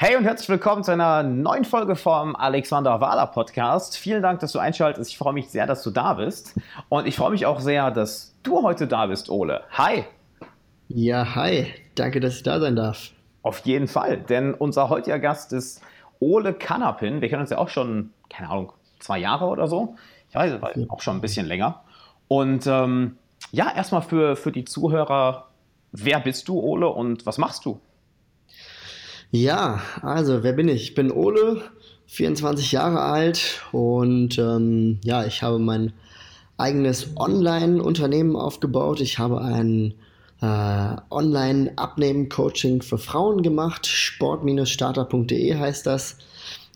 Hey und herzlich willkommen zu einer neuen Folge vom Alexander Wahler Podcast. Vielen Dank, dass du einschaltest. Ich freue mich sehr, dass du da bist. Und ich freue mich auch sehr, dass du heute da bist, Ole. Hi. Ja, hi. Danke, dass ich da sein darf. Auf jeden Fall, denn unser heutiger Gast ist Ole Kanapin. Wir kennen uns ja auch schon, keine Ahnung, zwei Jahre oder so. Ich weiß, auch schon ein bisschen länger. Und ähm, ja, erstmal für, für die Zuhörer, wer bist du, Ole, und was machst du? Ja, also wer bin ich? Ich bin Ole, 24 Jahre alt und ähm, ja, ich habe mein eigenes Online-Unternehmen aufgebaut. Ich habe ein äh, Online-Abnehmen-Coaching für Frauen gemacht. Sport-starter.de heißt das.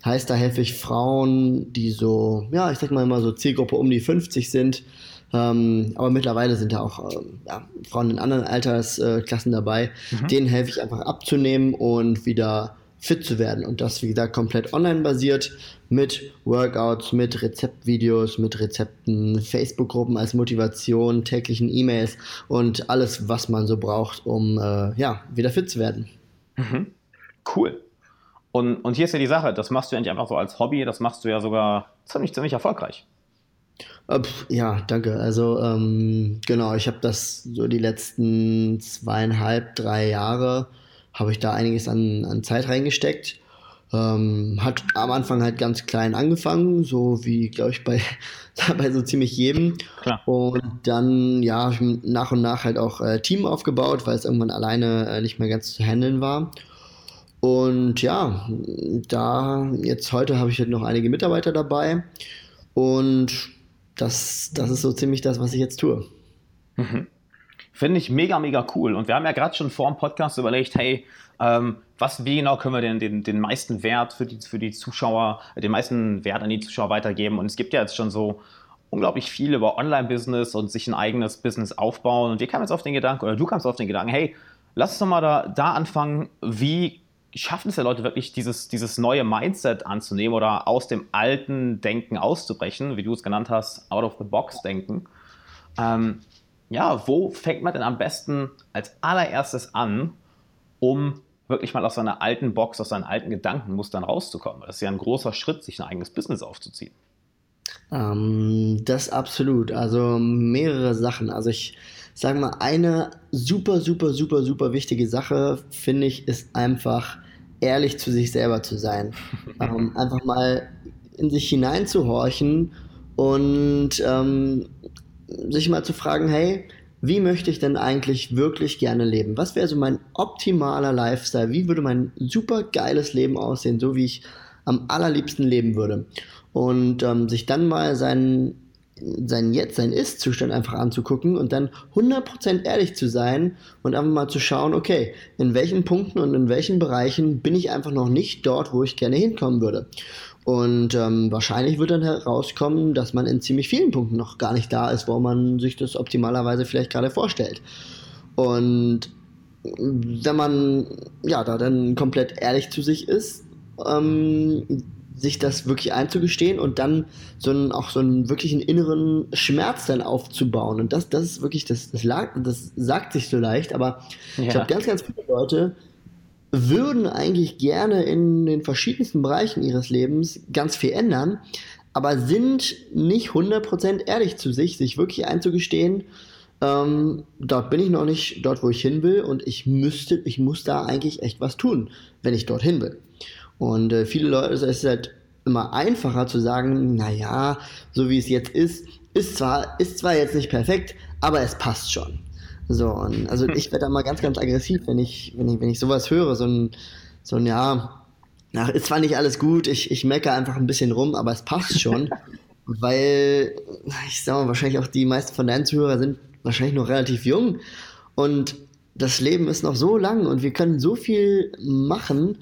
Heißt, da helfe ich Frauen, die so, ja, ich sag mal immer so Zielgruppe um die 50 sind, ähm, aber mittlerweile sind da auch ähm, ja, Frauen in anderen Altersklassen dabei. Mhm. Denen helfe ich einfach abzunehmen und wieder fit zu werden. Und das, wie gesagt, komplett online basiert mit Workouts, mit Rezeptvideos, mit Rezepten, Facebook-Gruppen als Motivation, täglichen E-Mails und alles, was man so braucht, um äh, ja, wieder fit zu werden. Mhm. Cool. Und, und hier ist ja die Sache, das machst du ja nicht einfach so als Hobby, das machst du ja sogar ziemlich, ziemlich erfolgreich. Äh, ja, danke. Also ähm, genau, ich habe das so die letzten zweieinhalb, drei Jahre habe ich da einiges an, an Zeit reingesteckt. Ähm, hat am Anfang halt ganz klein angefangen, so wie, glaube ich, bei, bei so ziemlich jedem. Klar. Und dann, ja, nach und nach halt auch äh, Team aufgebaut, weil es irgendwann alleine äh, nicht mehr ganz zu handeln war. Und ja, da, jetzt heute habe ich halt noch einige Mitarbeiter dabei. Und das, das ist so ziemlich das, was ich jetzt tue. Mhm. Finde ich mega, mega cool. Und wir haben ja gerade schon vor dem Podcast überlegt, hey, ähm, was, wie genau können wir denn den, den meisten Wert für die, für die Zuschauer, den meisten Wert an die Zuschauer weitergeben? Und es gibt ja jetzt schon so unglaublich viel über Online-Business und sich ein eigenes Business aufbauen. Und wir kamen jetzt auf den Gedanken, oder du kamst auf den Gedanken, hey, lass uns doch mal da, da anfangen, wie schaffen es ja Leute wirklich, dieses, dieses neue Mindset anzunehmen oder aus dem alten Denken auszubrechen, wie du es genannt hast, out of the box denken. Ähm, ja, wo fängt man denn am besten als allererstes an, um wirklich mal aus seiner alten Box, aus seinen alten Gedankenmustern rauszukommen? Das ist ja ein großer Schritt, sich ein eigenes Business aufzuziehen. Ähm, das absolut. Also mehrere Sachen. Also ich sage mal, eine super, super, super, super wichtige Sache, finde ich, ist einfach ehrlich zu sich selber zu sein. ähm, einfach mal in sich hineinzuhorchen und ähm, sich mal zu fragen, hey, wie möchte ich denn eigentlich wirklich gerne leben? Was wäre so mein optimaler Lifestyle? Wie würde mein super geiles Leben aussehen, so wie ich am allerliebsten leben würde? Und ähm, sich dann mal seinen sein Jetzt, sein Ist-Zustand einfach anzugucken und dann 100% ehrlich zu sein und einfach mal zu schauen, okay, in welchen Punkten und in welchen Bereichen bin ich einfach noch nicht dort, wo ich gerne hinkommen würde. Und ähm, wahrscheinlich wird dann herauskommen, dass man in ziemlich vielen Punkten noch gar nicht da ist, wo man sich das optimalerweise vielleicht gerade vorstellt. Und wenn man ja da dann komplett ehrlich zu sich ist, ähm, sich das wirklich einzugestehen und dann so einen, auch so einen wirklichen inneren Schmerz dann aufzubauen. Und das, das ist wirklich, das, das, lag, das sagt sich so leicht, aber ja. ich glaube, ganz, ganz viele Leute würden eigentlich gerne in den verschiedensten Bereichen ihres Lebens ganz viel ändern, aber sind nicht 100% ehrlich zu sich, sich wirklich einzugestehen, ähm, dort bin ich noch nicht dort, wo ich hin will und ich müsste, ich muss da eigentlich echt was tun, wenn ich dorthin will. Und äh, viele Leute, es ist halt immer einfacher zu sagen, naja, so wie es jetzt ist, ist zwar, ist zwar jetzt nicht perfekt, aber es passt schon. So, und also ich werde da mal ganz, ganz aggressiv, wenn ich, wenn ich, wenn ich sowas höre, so ein, so ein, ja, na, ist zwar nicht alles gut, ich, ich meckere einfach ein bisschen rum, aber es passt schon. weil, ich sag mal, wahrscheinlich auch die meisten von deinen Zuhörern sind wahrscheinlich noch relativ jung und das Leben ist noch so lang und wir können so viel machen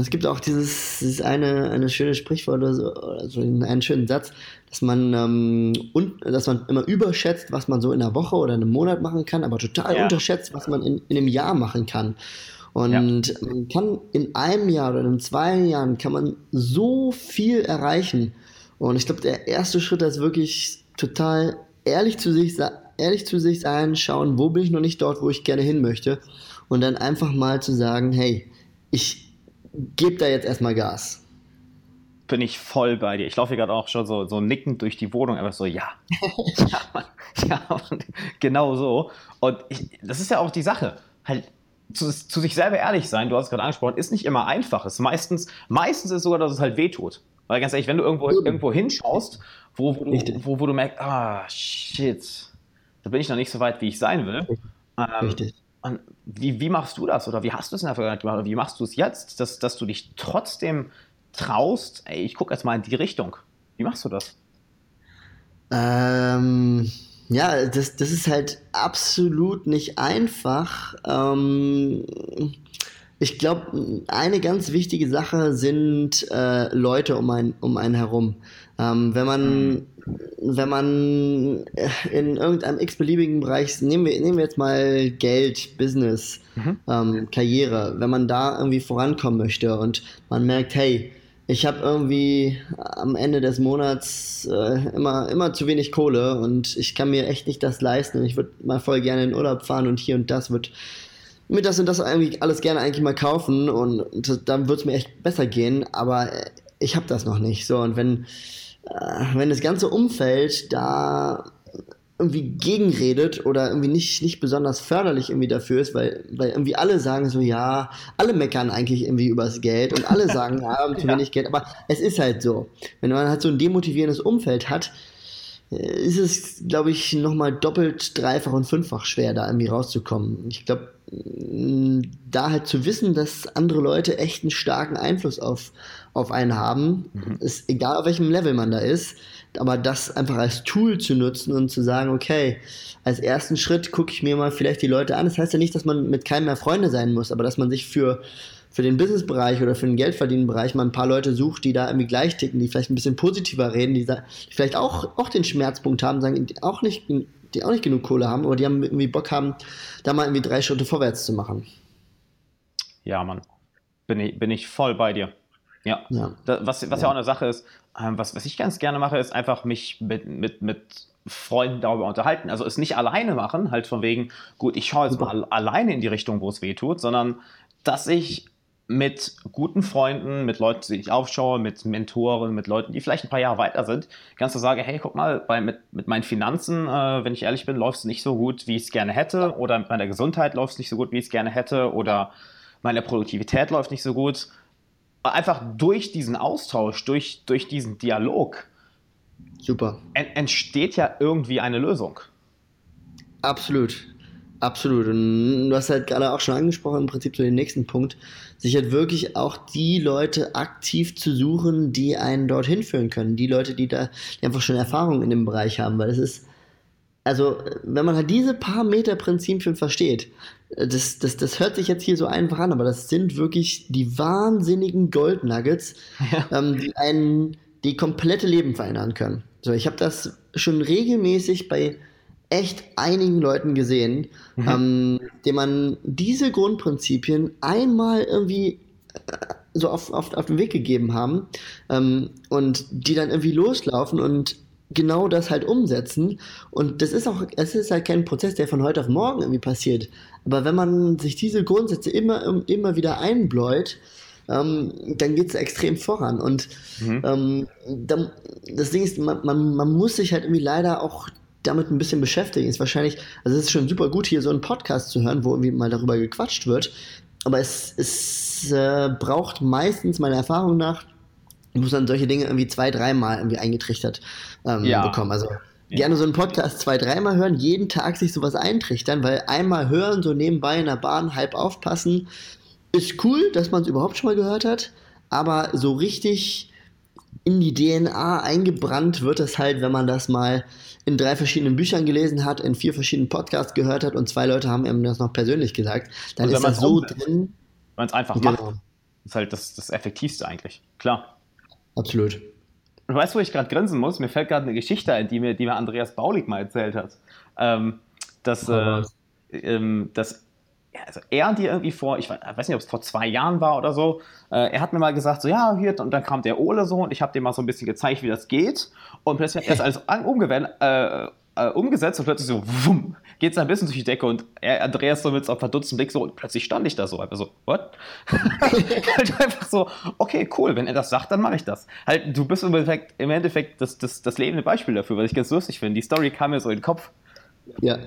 es gibt auch dieses, dieses eine, eine schöne Sprichwort oder so, oder so einen schönen Satz, dass man, ähm, un, dass man immer überschätzt, was man so in einer Woche oder in einem Monat machen kann, aber total ja. unterschätzt, was man in, in einem Jahr machen kann. Und ja. man kann in einem Jahr oder in zwei Jahren kann man so viel erreichen. Und ich glaube, der erste Schritt ist wirklich total ehrlich zu sich, ehrlich zu sich sein, schauen, wo bin ich noch nicht dort, wo ich gerne hin möchte. Und dann einfach mal zu sagen, hey, ich, gebe da jetzt erstmal Gas bin ich voll bei dir. Ich laufe hier gerade auch schon so, so nickend durch die Wohnung, einfach so, ja. ja, ja genau so. Und ich, das ist ja auch die Sache. Halt, zu, zu, sich selber ehrlich sein, du hast es gerade angesprochen, ist nicht immer einfach. Es meistens, meistens ist es sogar, dass es halt wehtut. Weil ganz ehrlich, wenn du irgendwo, irgendwo hinschaust, wo, wo, du, wo, wo, du merkst, ah, shit, da bin ich noch nicht so weit, wie ich sein will. Ähm, Richtig. Und wie, wie machst du das? Oder wie hast du es in der Vergangenheit gemacht? Oder wie machst du es jetzt, dass, dass du dich trotzdem traust, ey, ich gucke jetzt mal in die Richtung. Wie machst du das? Ähm, ja, das, das ist halt absolut nicht einfach. Ähm, ich glaube, eine ganz wichtige Sache sind äh, Leute um einen, um einen herum. Ähm, wenn man wenn man in irgendeinem x-beliebigen Bereich, nehmen wir, nehmen wir jetzt mal Geld, Business, mhm. ähm, Karriere, wenn man da irgendwie vorankommen möchte und man merkt, hey, ich habe irgendwie am Ende des Monats äh, immer, immer zu wenig Kohle und ich kann mir echt nicht das leisten. Ich würde mal voll gerne in Urlaub fahren und hier und das wird mir das und das eigentlich alles gerne eigentlich mal kaufen und dann wird es mir echt besser gehen, aber ich habe das noch nicht. So, und wenn, äh, wenn das ganze Umfeld da irgendwie gegenredet oder irgendwie nicht, nicht besonders förderlich irgendwie dafür ist, weil, weil irgendwie alle sagen so, ja, alle meckern eigentlich irgendwie übers Geld und alle sagen, ja, haben zu wenig Geld, aber es ist halt so. Wenn man halt so ein demotivierendes Umfeld hat, äh, ist es, glaube ich, nochmal doppelt, dreifach und fünffach schwer, da irgendwie rauszukommen. Ich glaube, da halt zu wissen, dass andere Leute echt einen starken Einfluss auf, auf einen haben, mhm. ist egal auf welchem Level man da ist, aber das einfach als Tool zu nutzen und zu sagen, okay, als ersten Schritt gucke ich mir mal vielleicht die Leute an. Das heißt ja nicht, dass man mit keinem mehr Freunde sein muss, aber dass man sich für, für den Businessbereich oder für den Geldverdienenbereich mal ein paar Leute sucht, die da irgendwie gleich ticken, die vielleicht ein bisschen positiver reden, die, die vielleicht auch, auch den Schmerzpunkt haben, sagen, auch nicht, die auch nicht genug Kohle haben, aber die haben irgendwie Bock haben, da mal irgendwie drei Schritte vorwärts zu machen. Ja, Mann. Bin ich, bin ich voll bei dir. Ja. ja. Das, was, was ja. ja. auch eine Sache ist, ähm, was, was ich ganz gerne mache, ist einfach mich mit, mit, mit Freunden darüber unterhalten. Also es nicht alleine machen, halt von wegen, gut, ich schaue jetzt mal alleine in die Richtung, wo es weh tut, sondern dass ich mit guten Freunden, mit Leuten, die ich aufschaue, mit Mentoren, mit Leuten, die vielleicht ein paar Jahre weiter sind, ganz so sage, hey, guck mal, bei, mit, mit meinen Finanzen, äh, wenn ich ehrlich bin, läuft es nicht so gut, wie ich es gerne hätte, oder mit meiner Gesundheit läuft es nicht so gut, wie ich es gerne hätte, oder meine Produktivität läuft nicht so gut einfach durch diesen Austausch, durch, durch diesen Dialog, Super. entsteht ja irgendwie eine Lösung. Absolut. Absolut. Und du hast halt gerade auch schon angesprochen, im Prinzip zu dem nächsten Punkt, sich halt wirklich auch die Leute aktiv zu suchen, die einen dorthin führen können. Die Leute, die da die einfach schon Erfahrung in dem Bereich haben, weil es ist, also, wenn man halt diese paar Meter Prinzipien versteht, das, das, das hört sich jetzt hier so einfach an, aber das sind wirklich die wahnsinnigen Goldnuggets, ja. ähm, die einen die komplette Leben verändern können. So, ich habe das schon regelmäßig bei echt einigen Leuten gesehen, mhm. ähm, dem man diese Grundprinzipien einmal irgendwie äh, so auf, auf, auf den Weg gegeben haben ähm, und die dann irgendwie loslaufen und genau das halt umsetzen. Und das ist auch, es ist halt kein Prozess, der von heute auf morgen irgendwie passiert. Aber wenn man sich diese Grundsätze immer, immer wieder einbläut, ähm, dann geht es extrem voran. Und mhm. ähm, dann, das Ding ist, man, man, man muss sich halt irgendwie leider auch damit ein bisschen beschäftigen. Ist wahrscheinlich, also es ist schon super gut, hier so einen Podcast zu hören, wo irgendwie mal darüber gequatscht wird. Aber es, es äh, braucht meistens meiner Erfahrung nach muss man solche Dinge irgendwie zwei, dreimal irgendwie eingetrichtert ähm, ja. bekommen. Also gerne so einen Podcast zwei, dreimal hören, jeden Tag sich sowas eintrichtern, weil einmal hören, so nebenbei in der Bahn halb aufpassen, ist cool, dass man es überhaupt schon mal gehört hat, aber so richtig in die DNA eingebrannt wird es halt, wenn man das mal in drei verschiedenen Büchern gelesen hat, in vier verschiedenen Podcasts gehört hat und zwei Leute haben ihm das noch persönlich gesagt. Dann ist das so drin. Wenn man es einfach genau. macht, ist halt das, das Effektivste eigentlich. Klar. Absolut. Du weißt, wo ich gerade grinsen muss? Mir fällt gerade eine Geschichte ein, die mir, die mir Andreas Baulig mal erzählt hat. Ähm, dass, äh, ähm, dass also er dir irgendwie vor, ich weiß nicht, ob es vor zwei Jahren war oder so, äh, er hat mir mal gesagt, so ja, hier, und dann kam der Ole so und ich habe dem mal so ein bisschen gezeigt, wie das geht. Und plötzlich hat er es alles umgewendet, äh, äh, umgesetzt und plötzlich so, wumm, geht's ein bisschen durch die Decke und Andreas so mit so einem verdutzten Blick so, und plötzlich stand ich da so, einfach so, what? halt einfach so, okay, cool, wenn er das sagt, dann mache ich das. Halt, du bist im Endeffekt, im Endeffekt das, das, das lebende Beispiel dafür, was ich ganz lustig finde. Die Story kam mir so in den Kopf. Ja.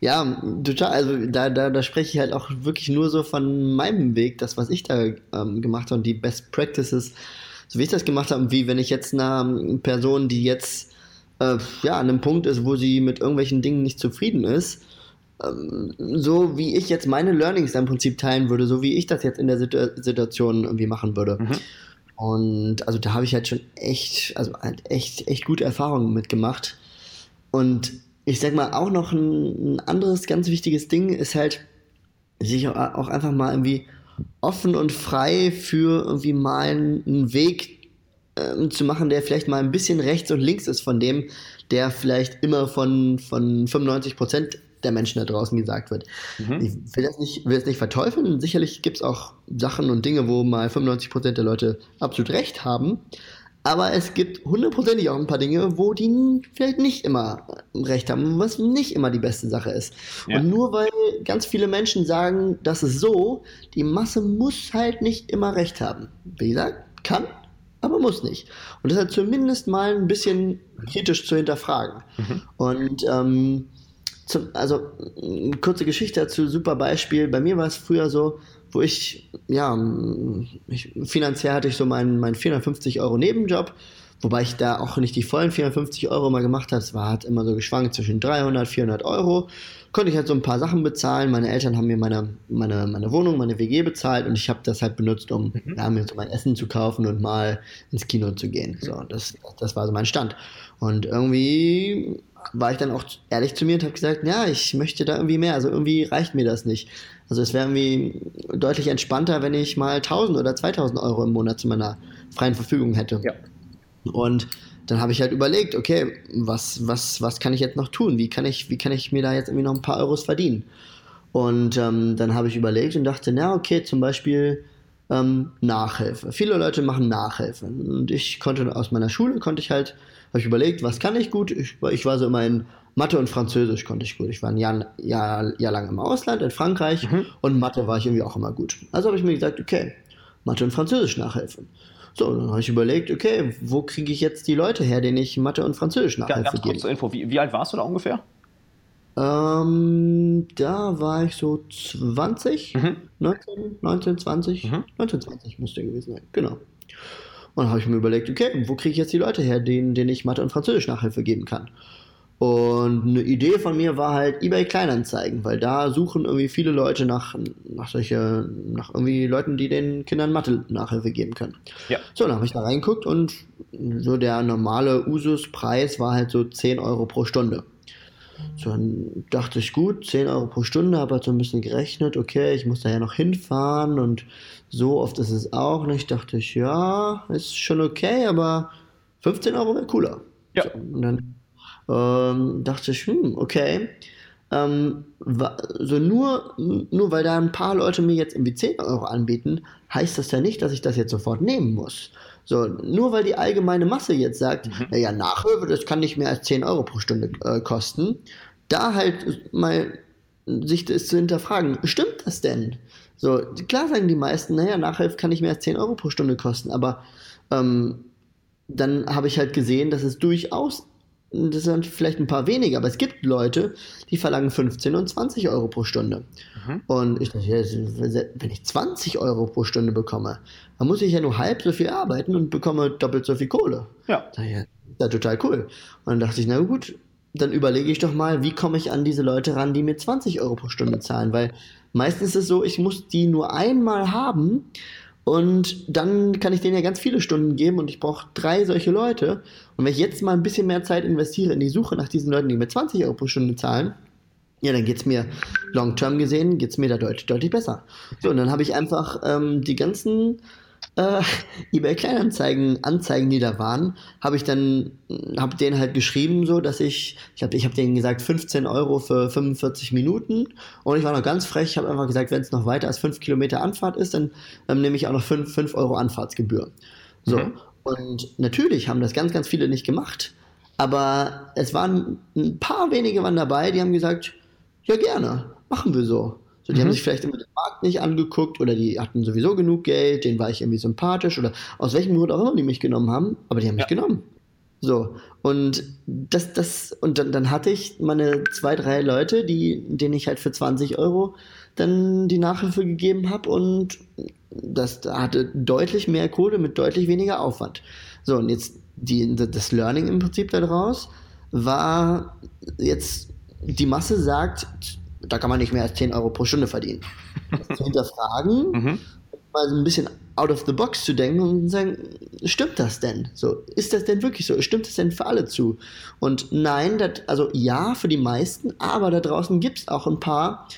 Ja, total. Also da, da, da spreche ich halt auch wirklich nur so von meinem Weg, das, was ich da ähm, gemacht habe und die Best Practices, so wie ich das gemacht habe, wie wenn ich jetzt einer Person, die jetzt äh, ja, an einem Punkt ist, wo sie mit irgendwelchen Dingen nicht zufrieden ist, ähm, so wie ich jetzt meine Learnings im Prinzip teilen würde, so wie ich das jetzt in der Situ Situation irgendwie machen würde. Mhm. Und also da habe ich halt schon echt, also halt echt, echt gute Erfahrungen mitgemacht. Und ich sag mal, auch noch ein, ein anderes ganz wichtiges Ding ist halt, sich auch einfach mal irgendwie offen und frei für irgendwie mal einen Weg ähm, zu machen, der vielleicht mal ein bisschen rechts und links ist von dem, der vielleicht immer von, von 95 Prozent der Menschen da draußen gesagt wird. Mhm. Ich will das nicht, will das nicht verteufeln. Sicherlich gibt es auch Sachen und Dinge, wo mal 95 Prozent der Leute absolut recht haben. Aber es gibt hundertprozentig auch ein paar Dinge, wo die vielleicht nicht immer recht haben, was nicht immer die beste Sache ist. Ja. Und nur weil ganz viele Menschen sagen, das ist so, die Masse muss halt nicht immer recht haben. Wie gesagt, kann, aber muss nicht. Und das halt zumindest mal ein bisschen kritisch zu hinterfragen. Mhm. Und ähm, zum, also eine kurze Geschichte dazu, super Beispiel. Bei mir war es früher so, wo ich, ja, ich, finanziell hatte ich so meinen, meinen 450 Euro Nebenjob, wobei ich da auch nicht die vollen 450 Euro mal gemacht habe. Es war halt immer so geschwankt zwischen 300, 400 Euro konnte ich halt so ein paar Sachen bezahlen. Meine Eltern haben mir meine, meine, meine Wohnung, meine WG bezahlt und ich habe das halt benutzt, um mhm. ja, mir so mein Essen zu kaufen und mal ins Kino zu gehen. So, das, das war so mein Stand. Und irgendwie war ich dann auch ehrlich zu mir und habe gesagt, ja, ich möchte da irgendwie mehr. Also irgendwie reicht mir das nicht. Also es wäre irgendwie deutlich entspannter, wenn ich mal 1000 oder 2000 Euro im Monat zu meiner freien Verfügung hätte. Ja. Und dann habe ich halt überlegt, okay, was, was, was kann ich jetzt noch tun? Wie kann ich, wie kann ich mir da jetzt irgendwie noch ein paar Euros verdienen? Und ähm, dann habe ich überlegt und dachte, na okay, zum Beispiel ähm, Nachhilfe. Viele Leute machen Nachhilfe. Und ich konnte aus meiner Schule, konnte ich halt, habe ich überlegt, was kann ich gut? Ich, ich war so immer in Mathe und Französisch konnte ich gut. Ich war ein Jahr, Jahr, Jahr lang im Ausland, in Frankreich, mhm. und Mathe war ich irgendwie auch immer gut. Also habe ich mir gesagt, okay, Mathe und Französisch nachhelfen. So, dann habe ich überlegt, okay, wo kriege ich jetzt die Leute her, denen ich Mathe und Französisch nachhelfe Ganz kurz zur Info, wie, wie, alt warst du da ungefähr? Ähm, da war ich so 20, mhm. 19, 19, 20, mhm. 19, 20 müsste gewesen sein, genau. Und dann habe ich mir überlegt, okay, wo kriege ich jetzt die Leute her, denen, denen ich Mathe und Französisch Nachhilfe geben kann? Und eine Idee von mir war halt eBay Kleinanzeigen, weil da suchen irgendwie viele Leute nach, nach solche, nach irgendwie Leuten, die den Kindern Mathe Nachhilfe geben können. Ja. So, dann habe ich da reingeguckt und so der normale Usus-Preis war halt so 10 Euro pro Stunde. So, dann dachte ich, gut, 10 Euro pro Stunde, habe halt so ein bisschen gerechnet, okay, ich muss da ja noch hinfahren und so oft ist es auch nicht. Dachte ich, ja, ist schon okay, aber 15 Euro wäre cooler. Ja. So, und dann ähm, dachte ich, hm, okay. Ähm, so nur, nur weil da ein paar Leute mir jetzt irgendwie 10 Euro anbieten, heißt das ja nicht, dass ich das jetzt sofort nehmen muss. So, nur weil die allgemeine Masse jetzt sagt, mhm. naja, Nachhilfe, das kann nicht mehr als 10 Euro pro Stunde äh, kosten, da halt mal sich das zu hinterfragen, stimmt das denn? So, klar sagen die meisten, naja, Nachhilfe kann nicht mehr als 10 Euro pro Stunde kosten, aber ähm, dann habe ich halt gesehen, dass es durchaus das sind vielleicht ein paar weniger, aber es gibt Leute, die verlangen 15 und 20 Euro pro Stunde. Mhm. Und ich dachte, wenn ich 20 Euro pro Stunde bekomme, dann muss ich ja nur halb so viel arbeiten und bekomme doppelt so viel Kohle. Ja. Ist ja total cool. Und dann dachte ich, na gut, dann überlege ich doch mal, wie komme ich an diese Leute ran, die mir 20 Euro pro Stunde zahlen, weil meistens ist es so, ich muss die nur einmal haben und dann kann ich denen ja ganz viele Stunden geben und ich brauche drei solche Leute. Und wenn ich jetzt mal ein bisschen mehr Zeit investiere in die Suche nach diesen Leuten, die mir 20 Euro pro Stunde zahlen, ja, dann geht es mir long-term gesehen, geht es mir da deutlich, deutlich besser. So, und dann habe ich einfach ähm, die ganzen äh, eBay Kleinanzeigen Anzeigen, die da waren, habe ich dann habe denen halt geschrieben so, dass ich ich habe ich habe denen gesagt 15 Euro für 45 Minuten und ich war noch ganz frech, ich habe einfach gesagt, wenn es noch weiter als 5 Kilometer Anfahrt ist, dann ähm, nehme ich auch noch 5, 5 Euro Anfahrtsgebühr. So mhm. und natürlich haben das ganz ganz viele nicht gemacht. Aber es waren ein paar wenige waren dabei, die haben gesagt, ja gerne, machen wir so. So, die mhm. haben sich vielleicht immer den Markt nicht angeguckt oder die hatten sowieso genug Geld, denen war ich irgendwie sympathisch oder aus welchem Grund auch immer die mich genommen haben, aber die haben mich genommen. So, und das, das, und dann, dann hatte ich meine zwei, drei Leute, die, denen ich halt für 20 Euro dann die Nachhilfe gegeben habe und das hatte deutlich mehr Kohle mit deutlich weniger Aufwand. So, und jetzt die, das Learning im Prinzip daraus war jetzt, die Masse sagt, da kann man nicht mehr als 10 Euro pro Stunde verdienen. Das zu hinterfragen, mhm. mal so ein bisschen out of the box zu denken und sagen, stimmt das denn? So, ist das denn wirklich so? Stimmt das denn für alle zu? Und nein, das, also ja, für die meisten, aber da draußen gibt es auch ein paar,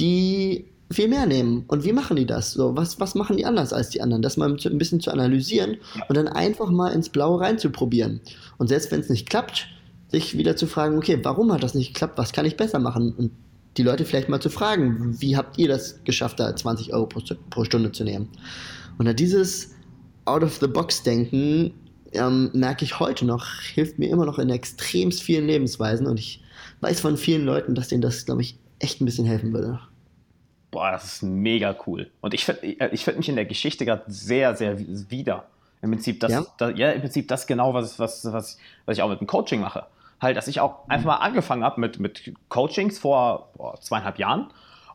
die viel mehr nehmen. Und wie machen die das? So, was, was machen die anders als die anderen? Das mal ein bisschen zu analysieren und dann einfach mal ins Blaue reinzuprobieren. Und selbst wenn es nicht klappt, sich wieder zu fragen, okay, warum hat das nicht geklappt? Was kann ich besser machen? Und die Leute vielleicht mal zu fragen, wie habt ihr das geschafft, da 20 Euro pro, pro Stunde zu nehmen? Und da dieses Out-of-the-Box-Denken ähm, merke ich heute noch, hilft mir immer noch in extremst vielen Lebensweisen und ich weiß von vielen Leuten, dass denen das, glaube ich, echt ein bisschen helfen würde. Boah, das ist mega cool. Und ich finde ich find mich in der Geschichte gerade sehr, sehr wieder. Im Prinzip das, ja? das, ja, im Prinzip das genau, was, was, was, was ich auch mit dem Coaching mache halt, dass ich auch einfach mal angefangen habe mit, mit Coachings vor, vor zweieinhalb Jahren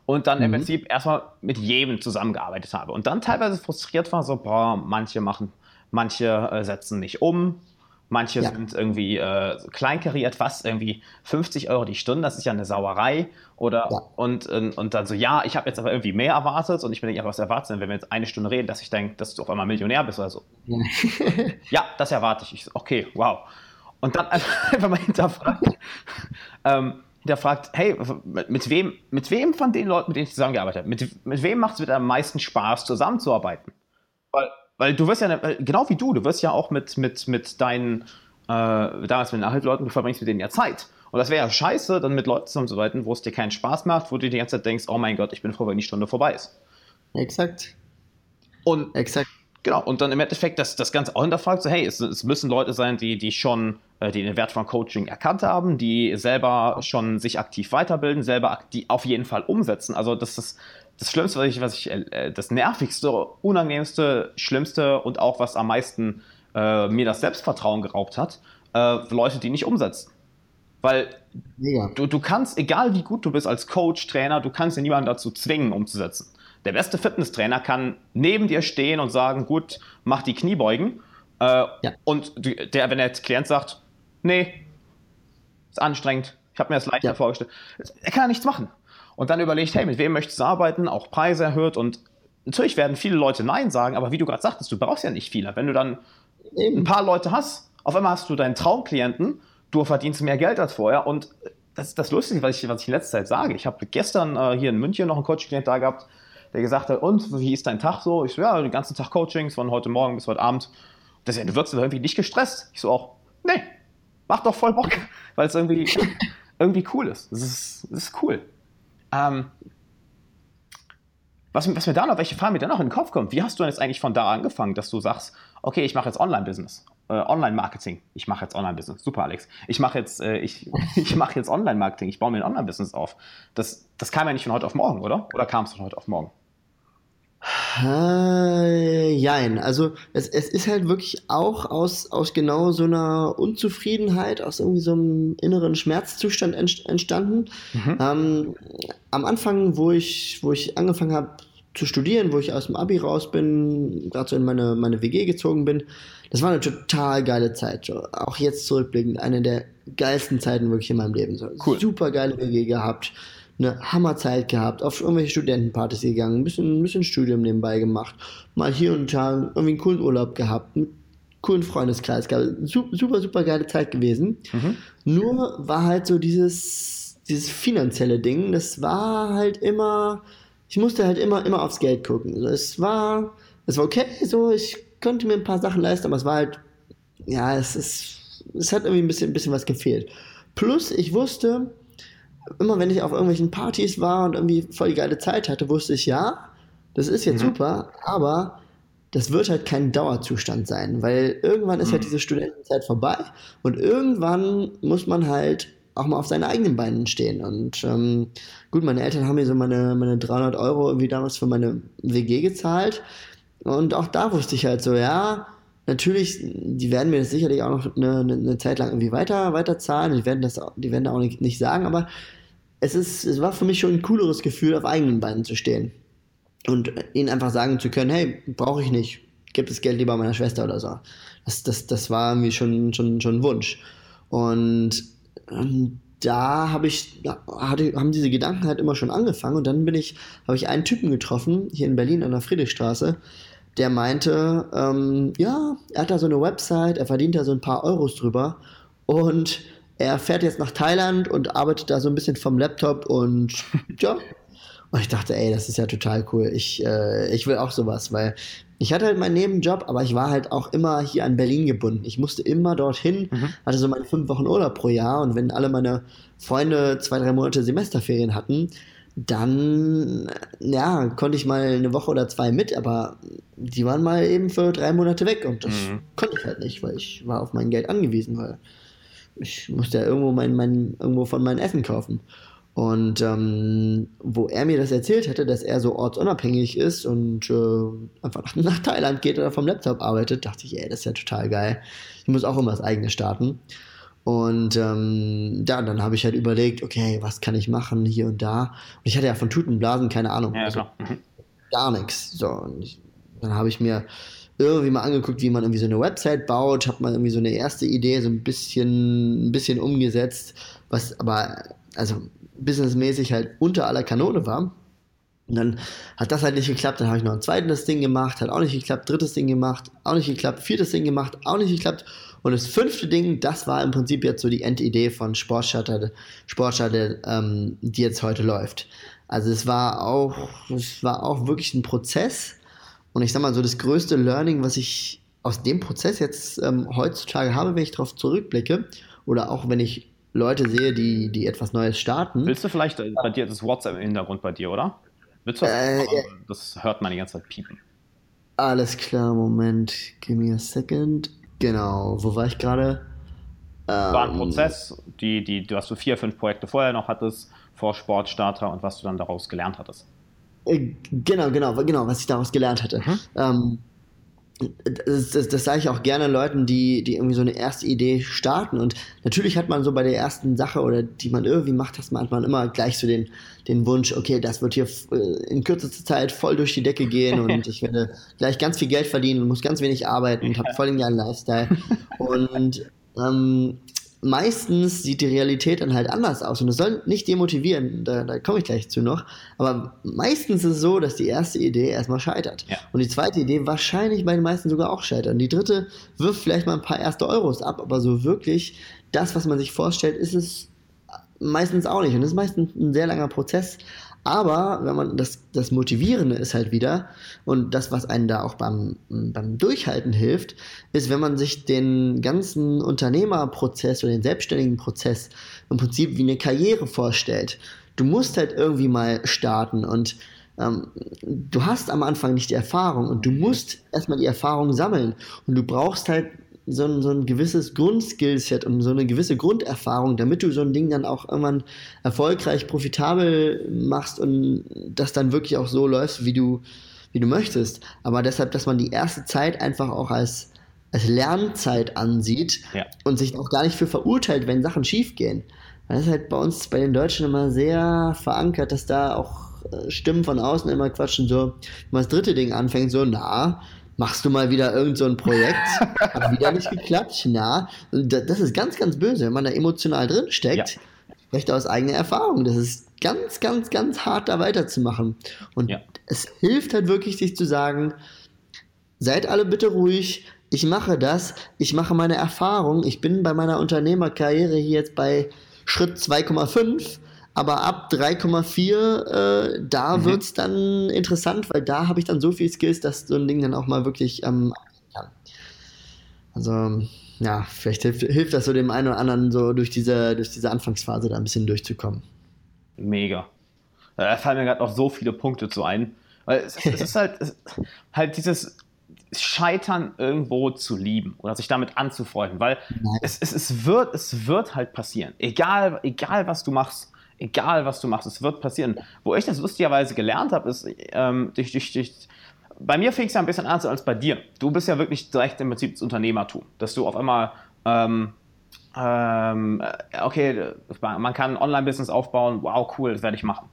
und dann mhm. im Prinzip erstmal mit jedem zusammengearbeitet habe und dann teilweise frustriert war, so, boah, manche machen, manche äh, setzen nicht um, manche ja. sind irgendwie äh, kleinkariert, was irgendwie 50 Euro die Stunde, das ist ja eine Sauerei oder ja. und, und, und dann so, ja, ich habe jetzt aber irgendwie mehr erwartet und ich bin einfach was erwartet, wenn wir jetzt eine Stunde reden, dass ich denke, dass du auf einmal Millionär bist oder so. ja, das erwarte ich. ich so, okay, wow. Und dann einfach mal hinterfragt, ähm, hinterfragt, hey, mit wem, mit wem von den Leuten, mit denen ich zusammengearbeitet habe, mit, mit wem macht es wieder am meisten Spaß, zusammenzuarbeiten? Weil, weil du wirst ja, genau wie du, du wirst ja auch mit, mit, mit deinen, äh, damals mit den Nachhilfeleuten, du verbringst mit denen ja Zeit. Und das wäre ja scheiße, dann mit Leuten zusammenzuarbeiten, wo es dir keinen Spaß macht, wo du die ganze Zeit denkst, oh mein Gott, ich bin froh, wenn die Stunde vorbei ist. Exakt. Und Exakt. Genau, und dann im Endeffekt das, das Ganze auch hinterfragt, so hey, es, es müssen Leute sein, die, die schon äh, die den Wert von Coaching erkannt haben, die selber schon sich aktiv weiterbilden, selber die auf jeden Fall umsetzen. Also das ist das Schlimmste, was ich, was ich äh, das nervigste, unangenehmste, schlimmste und auch was am meisten äh, mir das Selbstvertrauen geraubt hat, äh, Leute, die nicht umsetzen. Weil ja. du, du kannst, egal wie gut du bist als Coach, Trainer, du kannst ja niemanden dazu zwingen, umzusetzen. Der beste Fitnesstrainer kann neben dir stehen und sagen, gut, mach die Kniebeugen. Äh, ja. Und der, wenn der Klient sagt, nee, ist anstrengend, ich habe mir das leichter ja. vorgestellt. Er kann ja nichts machen. Und dann überlegt, hey, mit wem möchtest du arbeiten? Auch Preise erhöht und natürlich werden viele Leute Nein sagen, aber wie du gerade sagtest, du brauchst ja nicht viele. Wenn du dann ein paar Leute hast, auf einmal hast du deinen Traumklienten, du verdienst mehr Geld als vorher und das ist das Lustige, was ich, was ich in letzter Zeit sage. Ich habe gestern äh, hier in München noch einen Coach-Klient da gehabt, der gesagt hat, und wie ist dein Tag so? Ich so, ja, den ganzen Tag Coachings von heute Morgen bis heute Abend. Das, du wirkst aber irgendwie nicht gestresst. Ich so auch, nee, macht doch voll Bock, weil es irgendwie, irgendwie cool ist. Es ist, das ist cool. Ähm, was, was, mir da noch, welche Frage mir da noch in den Kopf kommt, wie hast du denn jetzt eigentlich von da angefangen, dass du sagst, okay, ich mache jetzt Online-Business, äh, Online-Marketing. Ich mache jetzt Online-Business. Super, Alex. Ich mache jetzt, äh, ich, ich mache jetzt Online-Marketing. Ich baue mir ein Online-Business auf. Das, das kam ja nicht von heute auf morgen, oder? Oder kam es von heute auf morgen? Äh, jein, also es, es ist halt wirklich auch aus, aus genau so einer Unzufriedenheit, aus irgendwie so einem inneren Schmerzzustand entstanden. Mhm. Ähm, am Anfang, wo ich, wo ich angefangen habe zu studieren, wo ich aus dem Abi raus bin, gerade so in meine, meine WG gezogen bin, das war eine total geile Zeit. Auch jetzt zurückblickend, eine der geilsten Zeiten wirklich in meinem Leben. So. Cool. Super geile WG gehabt eine Hammerzeit gehabt, auf irgendwelche Studentenpartys gegangen, ein bisschen, ein bisschen Studium nebenbei gemacht, mal hier und da irgendwie einen coolen Urlaub gehabt, einen coolen Freundeskreis gehabt. Super, super geile Zeit gewesen. Mhm. Nur war halt so dieses, dieses finanzielle Ding, das war halt immer, ich musste halt immer, immer aufs Geld gucken. Also es war, es war okay, so, ich konnte mir ein paar Sachen leisten, aber es war halt, ja, es ist, es hat irgendwie ein bisschen, ein bisschen was gefehlt. Plus, ich wusste, immer wenn ich auf irgendwelchen Partys war und irgendwie voll die geile Zeit hatte, wusste ich, ja, das ist jetzt mhm. super, aber das wird halt kein Dauerzustand sein, weil irgendwann ist halt mhm. halt diese Studentenzeit vorbei und irgendwann muss man halt auch mal auf seinen eigenen Beinen stehen. Und ähm, gut, meine Eltern haben mir so meine, meine 300 Euro irgendwie damals für meine WG gezahlt. Und auch da wusste ich halt so, ja, natürlich, die werden mir das sicherlich auch noch eine, eine Zeit lang irgendwie weiter, weiter zahlen. Die werden, das, die werden da auch nicht, nicht sagen, aber es, ist, es war für mich schon ein cooleres Gefühl, auf eigenen Beinen zu stehen. Und ihnen einfach sagen zu können, hey, brauche ich nicht, gib das Geld lieber meiner Schwester oder so. Das, das, das war mir schon, schon, schon ein Wunsch. Und ähm, da habe ich, hatte, haben diese Gedanken halt immer schon angefangen und dann bin ich, habe ich einen Typen getroffen, hier in Berlin an der Friedrichstraße, der meinte, ähm, ja, er hat da so eine Website, er verdient da so ein paar Euros drüber und er fährt jetzt nach Thailand und arbeitet da so ein bisschen vom Laptop und ja. Und ich dachte, ey, das ist ja total cool. Ich, äh, ich will auch sowas, weil ich hatte halt meinen Nebenjob, aber ich war halt auch immer hier an Berlin gebunden. Ich musste immer dorthin, mhm. hatte so meine fünf Wochen Urlaub pro Jahr und wenn alle meine Freunde zwei, drei Monate Semesterferien hatten, dann ja, konnte ich mal eine Woche oder zwei mit, aber die waren mal eben für drei Monate weg und das mhm. konnte ich halt nicht, weil ich war auf mein Geld angewiesen, weil ich musste ja irgendwo mein, mein, irgendwo von meinem Essen kaufen. Und ähm, wo er mir das erzählt hätte, dass er so ortsunabhängig ist und äh, einfach nach, nach, Thailand geht oder vom Laptop arbeitet, dachte ich, ey, das ist ja total geil. Ich muss auch immer das eigene starten. Und ähm, ja, dann habe ich halt überlegt, okay, was kann ich machen hier und da. Und ich hatte ja von Tutenblasen keine Ahnung. Ja, also, mhm. Gar nichts. So, und ich, dann habe ich mir irgendwie mal angeguckt, wie man irgendwie so eine Website baut, habe mal irgendwie so eine erste Idee so ein bisschen, ein bisschen umgesetzt, was aber, also businessmäßig halt unter aller Kanone war. Und dann hat das halt nicht geklappt. Dann habe ich noch ein zweites Ding gemacht, hat auch nicht geklappt. Drittes Ding gemacht, auch nicht geklappt. Viertes Ding gemacht, auch nicht geklappt. Und das fünfte Ding, das war im Prinzip jetzt so die Endidee von Sportshuttle, Sportshuttle ähm, die jetzt heute läuft. Also es war auch, es war auch wirklich ein Prozess. Und ich sag mal so, das größte Learning, was ich aus dem Prozess jetzt ähm, heutzutage habe, wenn ich darauf zurückblicke, oder auch wenn ich Leute sehe, die, die etwas Neues starten. Willst du vielleicht äh, bei dir das WhatsApp im Hintergrund bei dir, oder? Willst du das? Äh, das hört man die ganze Zeit piepen. Alles klar, Moment. Give me a second. Genau, wo war ich gerade? Ähm, war ein Prozess, die, die, du hast so vier, fünf Projekte vorher noch hattest, vor Sportstarter und was du dann daraus gelernt hattest. Äh, genau, genau, genau, was ich daraus gelernt hatte. Mhm. Ähm, das, das, das sage ich auch gerne Leuten, die, die irgendwie so eine erste Idee starten. Und natürlich hat man so bei der ersten Sache oder die man irgendwie macht, hat man immer gleich so den, den Wunsch, okay, das wird hier äh, in kürzester Zeit voll durch die Decke gehen und ich werde gleich ganz viel Geld verdienen und muss ganz wenig arbeiten und habe voll den geilen Lifestyle. Und ähm, meistens sieht die Realität dann halt anders aus. Und das soll nicht demotivieren, da, da komme ich gleich zu noch. Aber meistens ist es so, dass die erste Idee erstmal scheitert. Ja. Und die zweite Idee wahrscheinlich bei den meisten sogar auch scheitert. Und die dritte wirft vielleicht mal ein paar erste Euros ab, aber so wirklich das, was man sich vorstellt, ist es meistens auch nicht. Und das ist meistens ein sehr langer Prozess. Aber wenn man das, das Motivierende ist halt wieder und das, was einen da auch beim, beim Durchhalten hilft, ist, wenn man sich den ganzen Unternehmerprozess oder den selbstständigen Prozess im Prinzip wie eine Karriere vorstellt. Du musst halt irgendwie mal starten und ähm, du hast am Anfang nicht die Erfahrung und du musst erstmal die Erfahrung sammeln und du brauchst halt so ein, so ein gewisses Grundskillset und so eine gewisse Grunderfahrung, damit du so ein Ding dann auch irgendwann erfolgreich, profitabel machst und das dann wirklich auch so läuft, wie du, wie du möchtest. Aber deshalb, dass man die erste Zeit einfach auch als, als Lernzeit ansieht ja. und sich auch gar nicht für verurteilt, wenn Sachen schiefgehen. Das ist halt bei uns, bei den Deutschen immer sehr verankert, dass da auch äh, Stimmen von außen immer quatschen, so, wenn man das dritte Ding anfängt, so, na, machst du mal wieder irgend so ein Projekt, hat wieder nicht geklappt, na, das ist ganz, ganz böse, wenn man da emotional drin steckt, ja. spricht aus eigener Erfahrung, das ist ganz, ganz, ganz hart da weiterzumachen. Und ja. es hilft halt wirklich, sich zu sagen, seid alle bitte ruhig, ich mache das, ich mache meine Erfahrung, ich bin bei meiner Unternehmerkarriere hier jetzt bei Schritt 2,5 aber ab 3,4, äh, da mhm. wird es dann interessant, weil da habe ich dann so viel Skills, dass so ein Ding dann auch mal wirklich ähm, kann. Also, ja, vielleicht hilft, hilft das so dem einen oder anderen so durch diese, durch diese Anfangsphase da ein bisschen durchzukommen. Mega. Da fallen mir gerade noch so viele Punkte zu ein. Weil es, es ist halt, es, halt dieses, Scheitern irgendwo zu lieben oder sich damit anzufreunden, weil es, es, es, wird, es wird halt passieren. Egal, egal was du machst, egal was du machst, es wird passieren. Wo ich das lustigerweise gelernt habe, ist ähm, durch, durch, durch, bei mir fing es ja ein bisschen anders als bei dir. Du bist ja wirklich direkt im Prinzip das Unternehmertum, dass du auf einmal ähm, ähm, okay, man kann ein Online-Business aufbauen, wow, cool, das werde ich machen.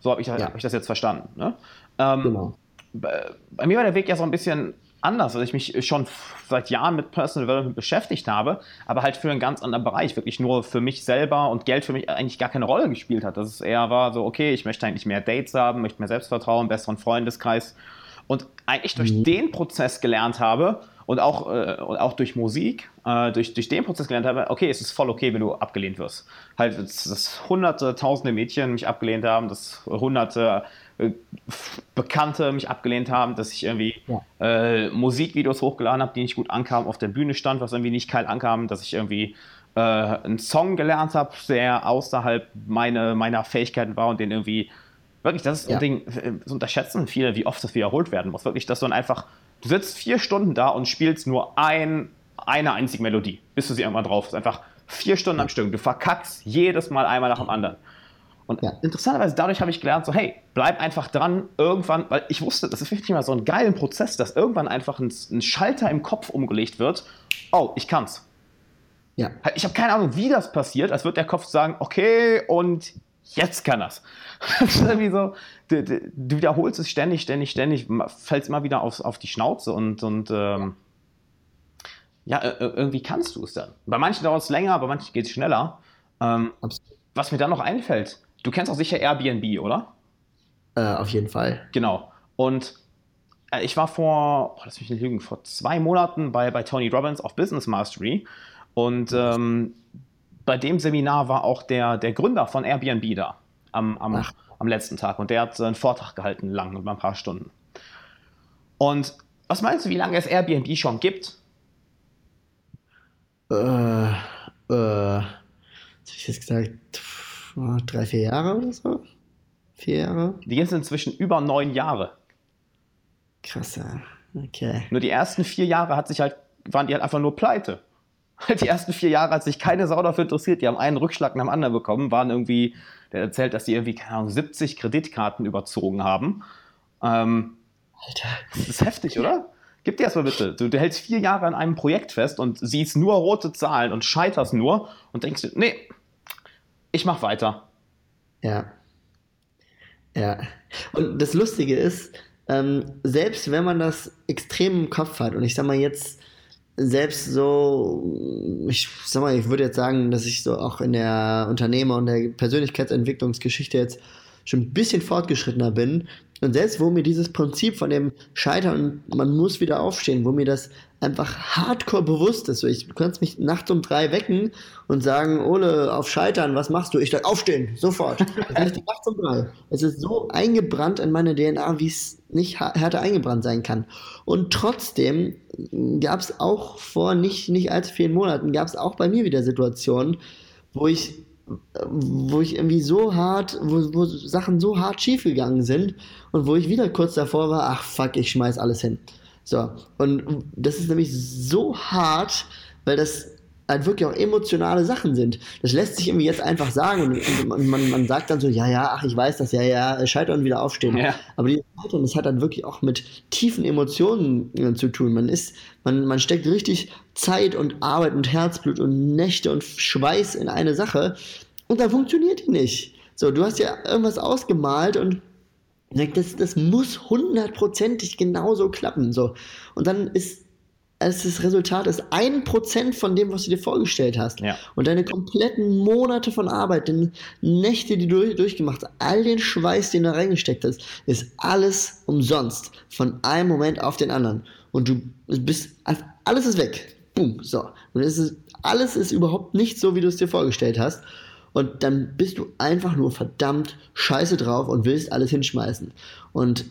So habe ich, ja. hab ich, das jetzt verstanden. Ne? Ähm, genau. bei, bei, mir war der Weg ja so ein bisschen anders, weil ich mich schon seit Jahren mit Personal Development beschäftigt habe, aber halt für einen ganz anderen Bereich, wirklich nur für mich selber und Geld für mich eigentlich gar keine Rolle gespielt hat. Dass es eher war so, okay, ich möchte eigentlich mehr Dates haben, möchte mehr Selbstvertrauen, besseren Freundeskreis und eigentlich durch mhm. den Prozess gelernt habe, und auch, äh, und auch durch Musik, äh, durch, durch den Prozess gelernt habe, okay, es ist voll okay, wenn du abgelehnt wirst. Halt, dass, hunderte, tausende Mädchen mich abgelehnt haben, dass hunderte Bekannte mich abgelehnt haben, dass ich irgendwie ja. äh, Musikvideos hochgeladen habe, die nicht gut ankamen, auf der Bühne stand, was irgendwie nicht geil ankam, dass ich irgendwie äh, einen Song gelernt habe, der außerhalb meine, meiner Fähigkeiten war und den irgendwie wirklich, das ist ja. ein Ding, äh, das unterschätzen viele, wie oft das wiederholt werden muss. Wirklich, dass du dann einfach Du sitzt vier Stunden da und spielst nur ein, eine einzige Melodie, bis du sie irgendwann drauf hast. Einfach vier Stunden am Stück. Du verkackst jedes Mal einmal nach dem anderen. Und ja. interessanterweise, dadurch habe ich gelernt, so, hey, bleib einfach dran, irgendwann, weil ich wusste, das ist wirklich mal so ein geiler Prozess, dass irgendwann einfach ein, ein Schalter im Kopf umgelegt wird. Oh, ich kann's. Ja. Ich habe keine Ahnung, wie das passiert, als wird der Kopf sagen, okay, und jetzt kann das. das ist irgendwie so, du, du, wiederholst es ständig, ständig, ständig, fällst immer wieder auf, auf die Schnauze und, und ähm, ja, irgendwie kannst du es dann. Bei manchen dauert es länger, bei manchen geht es schneller. Ähm, was mir dann noch einfällt, du kennst auch sicher Airbnb, oder? Äh, auf jeden Fall. Genau. Und äh, ich war vor, oh, lass mich nicht lügen, vor zwei Monaten bei, bei Tony Robbins auf Business Mastery und ähm, bei dem Seminar war auch der, der Gründer von Airbnb da am, am, am letzten Tag und der hat einen Vortrag gehalten, lang, über ein paar Stunden. Und was meinst du, wie lange es Airbnb schon gibt? Äh, äh, was hab ich jetzt gesagt? Drei, vier Jahre oder so? Vier Jahre? Die gibt es inzwischen über neun Jahre. Krass, okay. Nur die ersten vier Jahre hat sich halt, waren die halt einfach nur pleite. Die ersten vier Jahre hat sich keine Sau dafür interessiert. Die haben einen Rückschlag nach dem anderen bekommen, waren irgendwie, der erzählt, dass die irgendwie, keine Ahnung, 70 Kreditkarten überzogen haben. Ähm, Alter. Das ist heftig, oder? Gib dir erstmal bitte. Du, du, hältst vier Jahre an einem Projekt fest und siehst nur rote Zahlen und scheiterst nur und denkst, nee, ich mach weiter. Ja. Ja. Und das Lustige ist, ähm, selbst wenn man das extrem im Kopf hat, und ich sag mal jetzt, selbst so, ich sag mal, ich würde jetzt sagen, dass ich so auch in der Unternehmer- und der Persönlichkeitsentwicklungsgeschichte jetzt schon ein bisschen fortgeschrittener bin. Und selbst wo mir dieses Prinzip von dem Scheitern und man muss wieder aufstehen, wo mir das einfach hardcore bewusst ist. Ich, du kannst mich nachts um drei wecken und sagen, Ole, auf Scheitern, was machst du? Ich sage, aufstehen, sofort. Dann ich nachts um drei. Es ist so eingebrannt in meine DNA, wie es nicht härter eingebrannt sein kann. Und trotzdem gab es auch vor nicht, nicht allzu vielen Monaten, gab es auch bei mir wieder Situationen, wo ich wo ich irgendwie so hart, wo, wo Sachen so hart schiefgegangen sind und wo ich wieder kurz davor war, ach fuck, ich schmeiß alles hin. So, und das ist nämlich so hart, weil das halt wirklich auch emotionale Sachen sind. Das lässt sich irgendwie jetzt einfach sagen und, und man, man, sagt dann so, ja, ja, ach, ich weiß das, ja, ja, scheitern und wieder aufstehen. Ja. Aber dieses Scheitern, das hat dann wirklich auch mit tiefen Emotionen äh, zu tun. Man ist, man, man steckt richtig Zeit und Arbeit und Herzblut und Nächte und Schweiß in eine Sache und dann funktioniert die nicht. So, du hast ja irgendwas ausgemalt und das, das muss hundertprozentig genauso klappen. So. Und dann ist als das Resultat ist ein Prozent von dem, was du dir vorgestellt hast. Ja. Und deine kompletten Monate von Arbeit, die Nächte, die du durchgemacht hast, all den Schweiß, den du reingesteckt hast, ist alles umsonst. Von einem Moment auf den anderen. Und du bist, alles ist weg. Boom, so. Und es ist, alles ist überhaupt nicht so, wie du es dir vorgestellt hast. Und dann bist du einfach nur verdammt scheiße drauf und willst alles hinschmeißen. Und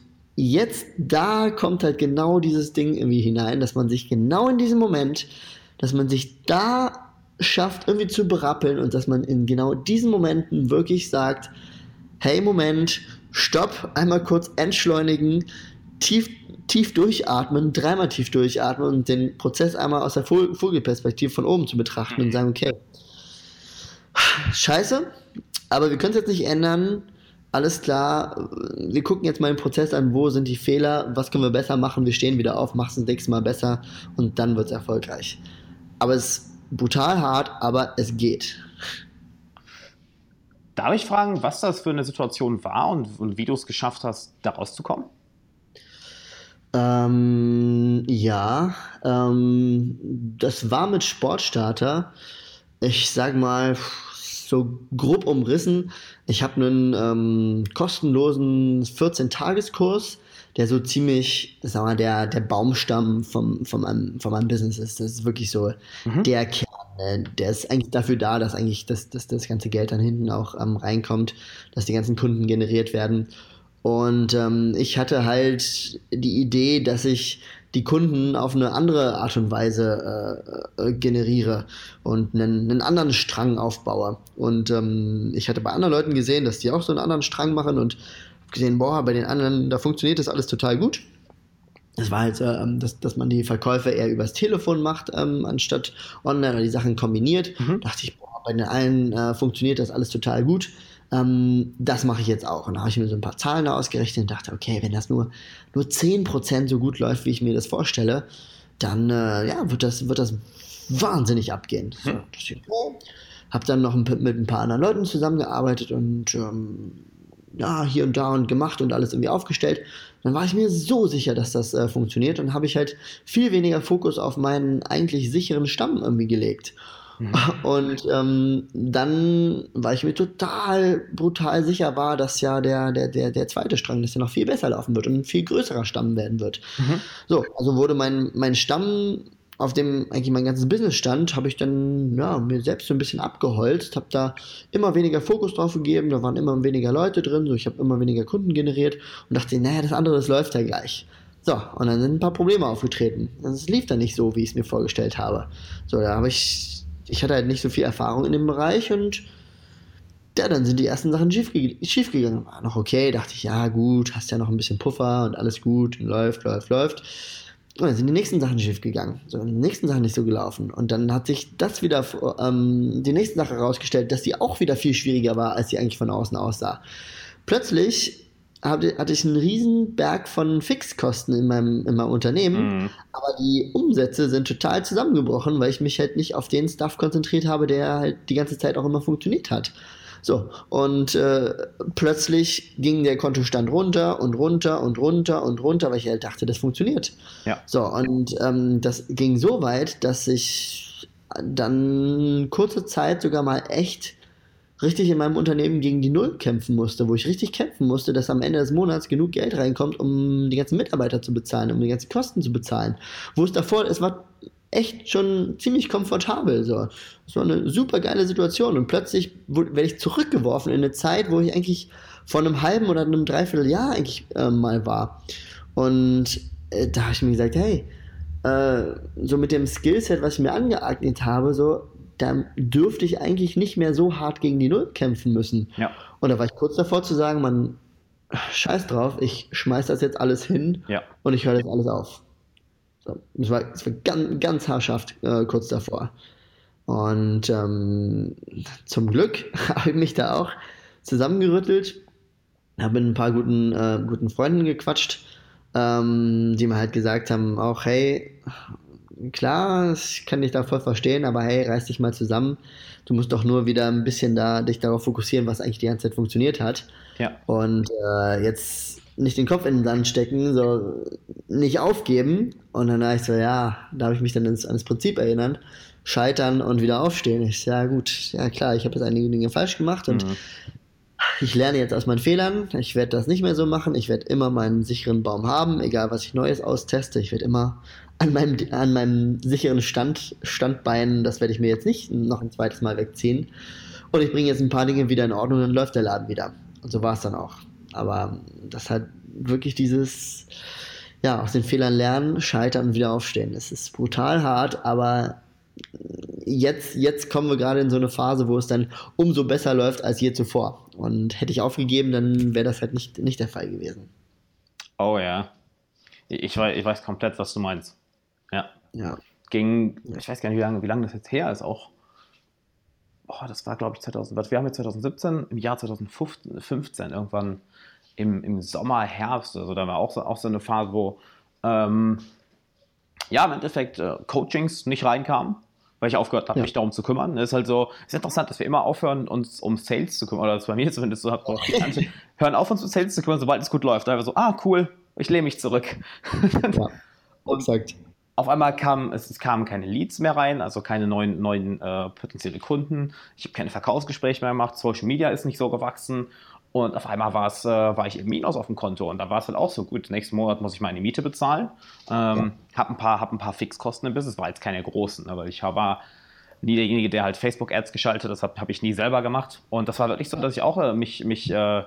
jetzt da kommt halt genau dieses Ding irgendwie hinein, dass man sich genau in diesem Moment, dass man sich da schafft, irgendwie zu berappeln und dass man in genau diesen Momenten wirklich sagt, hey Moment, stopp, einmal kurz entschleunigen, tief, tief durchatmen, dreimal tief durchatmen und den Prozess einmal aus der Vogelperspektive von oben zu betrachten und sagen, okay, scheiße, aber wir können es jetzt nicht ändern. Alles klar, wir gucken jetzt mal den Prozess an, wo sind die Fehler, was können wir besser machen, wir stehen wieder auf, machen es das nächste Mal besser und dann wird es erfolgreich. Aber es ist brutal hart, aber es geht. Darf ich fragen, was das für eine Situation war und, und wie du es geschafft hast, da rauszukommen? Ähm, ja, ähm, das war mit Sportstarter. Ich sag mal, so grob umrissen. Ich habe einen ähm, kostenlosen 14-Tageskurs, der so ziemlich, sag mal, der, der Baumstamm vom, von, meinem, von meinem Business ist. Das ist wirklich so mhm. der Kern. Ne? Der ist eigentlich dafür da, dass eigentlich das, das, das ganze Geld dann hinten auch ähm, reinkommt, dass die ganzen Kunden generiert werden. Und ähm, ich hatte halt die Idee, dass ich die Kunden auf eine andere Art und Weise äh, äh, generiere und einen, einen, anderen Strang aufbaue. Und ähm, ich hatte bei anderen Leuten gesehen, dass die auch so einen anderen Strang machen und gesehen, boah, bei den anderen, da funktioniert das alles total gut. Das war halt, äh, dass, dass man die Verkäufe eher übers Telefon macht, ähm, anstatt online oder die Sachen kombiniert. Mhm. Da dachte ich, boah, bei den allen äh, funktioniert das alles total gut ähm, das mache ich jetzt auch. Und da habe ich mir so ein paar Zahlen ausgerechnet und dachte, okay, wenn das nur, nur 10% so gut läuft, wie ich mir das vorstelle, dann äh, ja, wird, das, wird das wahnsinnig abgehen. So, hm. habe dann noch mit ein paar anderen Leuten zusammengearbeitet und ähm, ja, hier und da und gemacht und alles irgendwie aufgestellt. Dann war ich mir so sicher, dass das äh, funktioniert und habe ich halt viel weniger Fokus auf meinen eigentlich sicheren Stamm irgendwie gelegt. Mhm. Und ähm, dann, weil ich mir total brutal sicher war, dass ja der, der, der, der zweite Strang, dass der noch viel besser laufen wird und ein viel größerer Stamm werden wird. Mhm. So, also wurde mein, mein Stamm, auf dem eigentlich mein ganzes Business stand, habe ich dann ja, mir selbst so ein bisschen abgeholzt, habe da immer weniger Fokus drauf gegeben, da waren immer weniger Leute drin, so ich habe immer weniger Kunden generiert und dachte, naja, das andere, das läuft ja gleich. So, und dann sind ein paar Probleme aufgetreten. Es lief dann nicht so, wie ich es mir vorgestellt habe. So, da habe ich ich hatte halt nicht so viel Erfahrung in dem Bereich und ja, dann sind die ersten Sachen schief, gegangen. War noch okay, dachte ich, ja, gut, hast ja noch ein bisschen Puffer und alles gut läuft, läuft, läuft. Und dann sind die nächsten Sachen schief gegangen. So, die nächsten Sachen nicht so gelaufen. Und dann hat sich das wieder, ähm, die nächste Sache herausgestellt, dass die auch wieder viel schwieriger war, als die eigentlich von außen aussah. Plötzlich hatte, hatte ich einen riesen Berg von Fixkosten in meinem, in meinem Unternehmen, mhm. aber die Umsätze sind total zusammengebrochen, weil ich mich halt nicht auf den Stuff konzentriert habe, der halt die ganze Zeit auch immer funktioniert hat. So, und äh, plötzlich ging der Kontostand runter und runter und runter und runter, weil ich halt dachte, das funktioniert. Ja. So, und ähm, das ging so weit, dass ich dann kurze Zeit sogar mal echt richtig in meinem Unternehmen gegen die Null kämpfen musste, wo ich richtig kämpfen musste, dass am Ende des Monats genug Geld reinkommt, um die ganzen Mitarbeiter zu bezahlen, um die ganzen Kosten zu bezahlen. Wo es davor, es war echt schon ziemlich komfortabel. So. Es war eine super geile Situation und plötzlich werde ich zurückgeworfen in eine Zeit, wo ich eigentlich vor einem halben oder einem Dreivierteljahr eigentlich äh, mal war. Und äh, da habe ich mir gesagt, hey, äh, so mit dem Skillset, was ich mir angeeignet habe, so da dürfte ich eigentlich nicht mehr so hart gegen die Null kämpfen müssen. Ja. Und da war ich kurz davor zu sagen, man, scheiß drauf, ich schmeiß das jetzt alles hin ja. und ich höre das alles auf. So, das war, das war ganz, ganz haarscharf äh, kurz davor. Und ähm, zum Glück habe ich mich da auch zusammengerüttelt, habe mit ein paar guten, äh, guten Freunden gequatscht, ähm, die mir halt gesagt haben, auch hey, klar, ich kann dich da voll verstehen, aber hey, reiß dich mal zusammen. Du musst doch nur wieder ein bisschen da dich darauf fokussieren, was eigentlich die ganze Zeit funktioniert hat. Ja. Und äh, jetzt nicht den Kopf in den Sand stecken, so nicht aufgeben. Und dann habe ich so, ja, da habe ich mich dann ins, an das Prinzip erinnert. Scheitern und wieder aufstehen. Ich, ja, gut, ja klar, ich habe jetzt einige Dinge falsch gemacht und mhm. ich lerne jetzt aus meinen Fehlern. Ich werde das nicht mehr so machen. Ich werde immer meinen sicheren Baum haben, egal was ich Neues austeste. Ich werde immer an meinem, an meinem sicheren Stand, Standbein, das werde ich mir jetzt nicht noch ein zweites Mal wegziehen. Und ich bringe jetzt ein paar Dinge wieder in Ordnung und dann läuft der Laden wieder. Und so war es dann auch. Aber das hat wirklich dieses, ja, aus den Fehlern lernen, scheitern und wieder aufstehen. Es ist brutal hart, aber jetzt, jetzt kommen wir gerade in so eine Phase, wo es dann umso besser läuft als je zuvor. Und hätte ich aufgegeben, dann wäre das halt nicht, nicht der Fall gewesen. Oh ja. Ich weiß, ich weiß komplett, was du meinst. Ja. Ja. Ging, ich weiß gar nicht, wie lange, wie lange das jetzt her ist, auch. Boah, das war, glaube ich, 2000, was, wir haben jetzt 2017, im Jahr 2015, irgendwann im, im Sommer, Herbst, also da war auch so, auch so eine Phase, wo ähm, ja, im Endeffekt äh, Coachings nicht reinkamen, weil ich aufgehört habe, Ja. mich darum zu kümmern. Es ist halt so, es ist interessant, dass wir immer aufhören, uns um Sales zu kümmern, oder das bei mir zumindest so, hab, manche hören auf, uns um Sales zu kümmern, sobald es gut läuft. Da einfach so, ah, cool, ich lehne mich zurück. Ja. Exakt. Auf einmal kamen es, es kamen keine Leads mehr rein, also keine neuen, neuen äh, potenzielle Kunden. Ich habe keine Verkaufsgespräche mehr gemacht, Social Media ist nicht so gewachsen. Und auf einmal war es, äh, war ich im Minus auf dem Konto und da war es halt auch so gut. Nächsten Monat muss ich meine Miete bezahlen. Ähm, Habe ein paar, hab ein paar Fixkosten im Business, war jetzt keine großen, aber ich war nie derjenige, der halt Facebook-Ads geschaltet, das habe hab ich nie selber gemacht. Und das war wirklich so, dass ich auch äh, mich, mich, äh,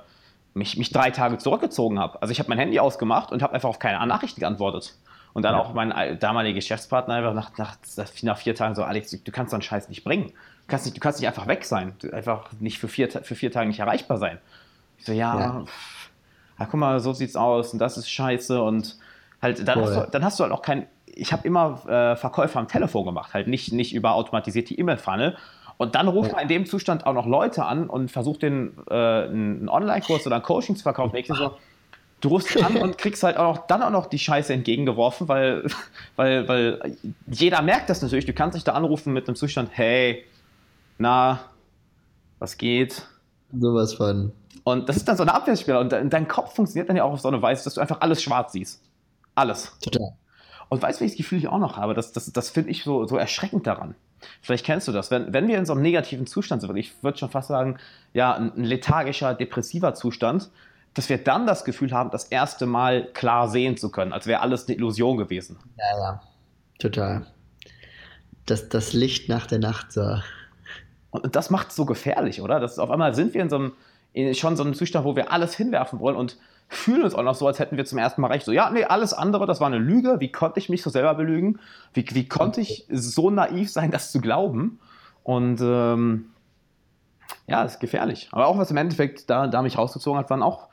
mich, mich drei Tage zurückgezogen habe. Also ich habe mein Handy ausgemacht und habe einfach auf keine Nachrichten geantwortet. Und dann Ja. auch mein damaliger Geschäftspartner einfach nach, nach, nach vier Tagen so, Alex, du, kannst so einen Scheiß nicht bringen. Du kannst nicht, du kannst nicht einfach weg sein. Du, einfach nicht für vier, für vier Tage nicht erreichbar sein. Ich so, ja, Ja. pff, ja, guck mal, so sieht's aus und das ist scheiße und halt, dann, hast Voll. du, dann hast du halt auch kein, ich habe immer äh, Verkäufer am Telefon gemacht, halt nicht, nicht über automatisierte E-Mail-Funnel. Und dann ruft man in dem Zustand auch noch Leute an und versucht den äh, einen Online-Kurs oder ein Coaching zu verkaufen. Ich so, du rufst an und kriegst halt auch dann auch noch die Scheiße entgegengeworfen, weil, weil, weil jeder merkt das natürlich. Du kannst dich da anrufen mit einem Zustand, hey, na, was geht? Sowas von. Und das ist dann so eine Abwehrspieler. Und de- dein Kopf funktioniert dann ja auch auf so eine Weise, dass du einfach alles schwarz siehst. Alles. Total. Und weißt du, welches Gefühl ich auch noch habe? Das, das, das finde ich so, so erschreckend daran. Vielleicht kennst du das. Wenn, wenn wir in so einem negativen Zustand sind, ich würde schon fast sagen, ja, ein lethargischer, depressiver Zustand, dass wir dann das Gefühl haben, das erste Mal klar sehen zu können, als wäre alles eine Illusion gewesen. Ja, ja. Total. Das, das Licht nach der Nacht, so. Und, das macht es so gefährlich, oder? Das, auf einmal sind wir in so einem, in schon so einem Zustand, wo wir alles hinwerfen wollen und fühlen uns auch noch so, als hätten wir zum ersten Mal recht. So, ja, nee, alles andere, das war eine Lüge. Wie konnte ich mich so selber belügen? Wie, wie konnte ich so naiv sein, das zu glauben? Und ähm, ja, ist gefährlich. Aber auch was im Endeffekt da, da mich rausgezogen hat, waren auch,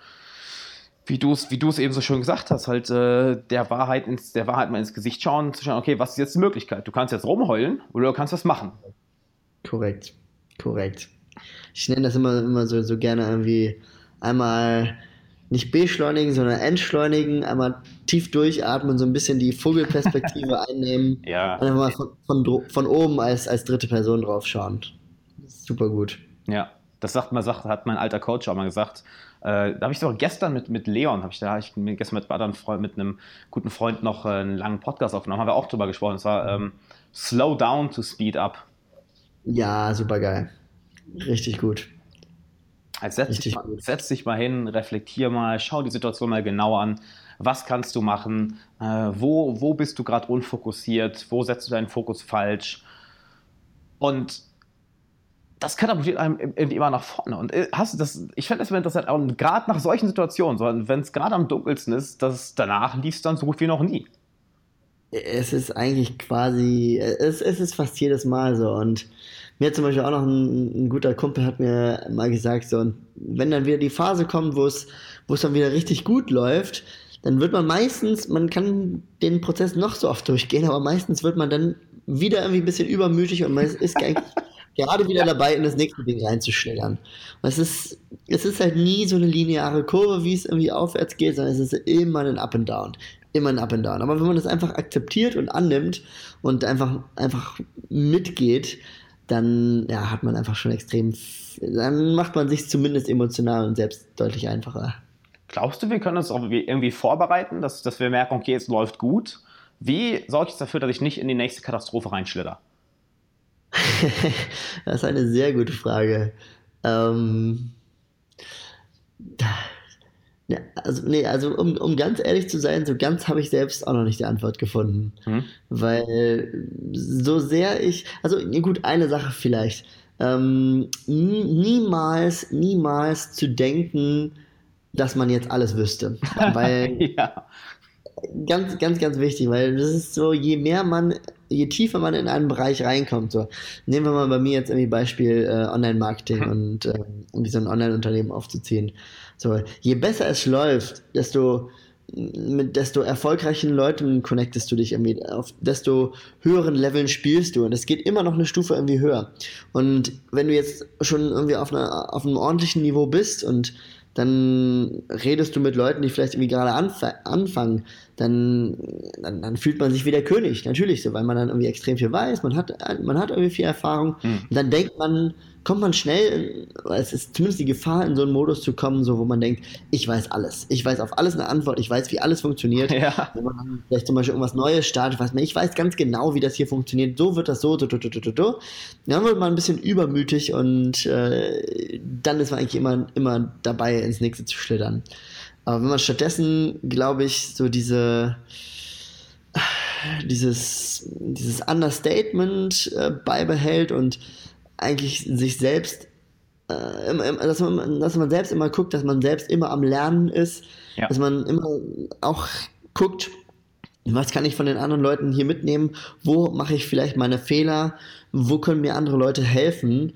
wie du es wie eben so schön gesagt hast, halt äh, der, Wahrheit ins, der Wahrheit mal ins Gesicht schauen zu schauen, okay, was ist jetzt die Möglichkeit? Du kannst jetzt rumheulen oder du kannst was machen. Korrekt. Korrekt. Ich nenne das immer, immer so, so gerne irgendwie einmal nicht beschleunigen, sondern entschleunigen, einmal tief durchatmen, so ein bisschen die Vogelperspektive einnehmen Ja. und einfach mal von, von, von oben als, als dritte Person drauf schauen. Super gut. Ja, das sagt man, sagt, hat mein alter Coach auch mal gesagt. Äh, da habe ich sogar gestern mit, mit Leon, habe ich da, hab ich gestern mit, einem anderen Freund, mit einem guten Freund noch äh, einen langen Podcast aufgenommen, haben wir auch drüber gesprochen. Es war ähm, Slow Down to Speed Up. Ja, super geil. Richtig gut. Also setz, dich mal, setz dich mal hin, reflektier mal, schau die Situation mal genau an. Was kannst du machen? Äh, wo, wo bist du gerade unfokussiert? Wo setzt du deinen Fokus falsch? Und das katapultiert einem irgendwie immer nach vorne. Und äh, hast du das, ich finde das immer interessant, und gerade nach solchen Situationen, so, wenn es gerade am dunkelsten ist, dass danach liest dann so gut wie noch nie. Es ist eigentlich quasi, es, es ist fast jedes Mal so. Und mir zum Beispiel auch noch ein, ein guter Kumpel hat mir mal gesagt, so, und wenn dann wieder die Phase kommt, wo es, wo es dann wieder richtig gut läuft, dann wird man meistens, man kann den Prozess noch so oft durchgehen, aber meistens wird man dann wieder irgendwie ein bisschen übermütig und man ist eigentlich gerade wieder dabei, in das nächste Ding reinzuschlägern. Und es ist, es ist halt nie so eine lineare Kurve, wie es irgendwie aufwärts geht, sondern es ist immer ein Up and Down. Immer ein Up and Down. Aber wenn man das einfach akzeptiert und annimmt und einfach, einfach mitgeht, dann ja, hat man einfach schon extrem, dann macht man sich zumindest emotional und selbst deutlich einfacher. Glaubst du, wir können uns auch irgendwie vorbereiten, dass, dass wir merken, okay, es läuft gut? Wie sorge ich dafür, dass ich nicht in die nächste Katastrophe reinschlitter? das ist eine sehr gute Frage. Ähm, ja, also, nee, also um, um ganz ehrlich zu sein, so ganz habe ich selbst auch noch nicht die Antwort gefunden. Hm? Weil so sehr ich, also gut, eine Sache vielleicht. Ähm, nie- niemals, niemals zu denken, dass man jetzt alles wüsste. Weil ja. ganz, ganz, ganz wichtig, weil das ist so, je mehr man, je tiefer man in einen Bereich reinkommt, so, nehmen wir mal bei mir jetzt irgendwie Beispiel äh, Online-Marketing Mhm. und äh, irgendwie so ein Online-Unternehmen aufzuziehen. So, je besser es läuft, desto, mit desto erfolgreichen Leuten connectest du dich irgendwie, auf desto höheren Leveln spielst du und es geht immer noch eine Stufe irgendwie höher. Und wenn du jetzt schon irgendwie auf, einer, auf einem ordentlichen Niveau bist und dann redest du mit Leuten, die vielleicht irgendwie gerade anf anfangen, dann, dann, dann, fühlt man sich wie der König, natürlich so, weil man dann irgendwie extrem viel weiß, man hat, man hat irgendwie viel Erfahrung mhm. und dann denkt man, kommt man schnell, es ist zumindest die Gefahr, in so einen Modus zu kommen, so wo man denkt, ich weiß alles. Ich weiß auf alles eine Antwort, ich weiß, wie alles funktioniert. Ja. Wenn man dann vielleicht zum Beispiel irgendwas Neues startet, weiß man, ich weiß ganz genau, wie das hier funktioniert, so wird das so, so, so, so, so, so. Dann wird man ein bisschen übermütig und äh, dann ist man eigentlich immer, immer dabei, ins nächste zu schlittern. Aber wenn man stattdessen, glaube ich, so diese dieses, dieses Understatement äh, beibehält und eigentlich sich selbst, äh, dass, man, dass man selbst immer guckt, dass man selbst immer am Lernen ist, ja. dass man immer auch guckt, was kann ich von den anderen Leuten hier mitnehmen, wo mache ich vielleicht meine Fehler, wo können mir andere Leute helfen.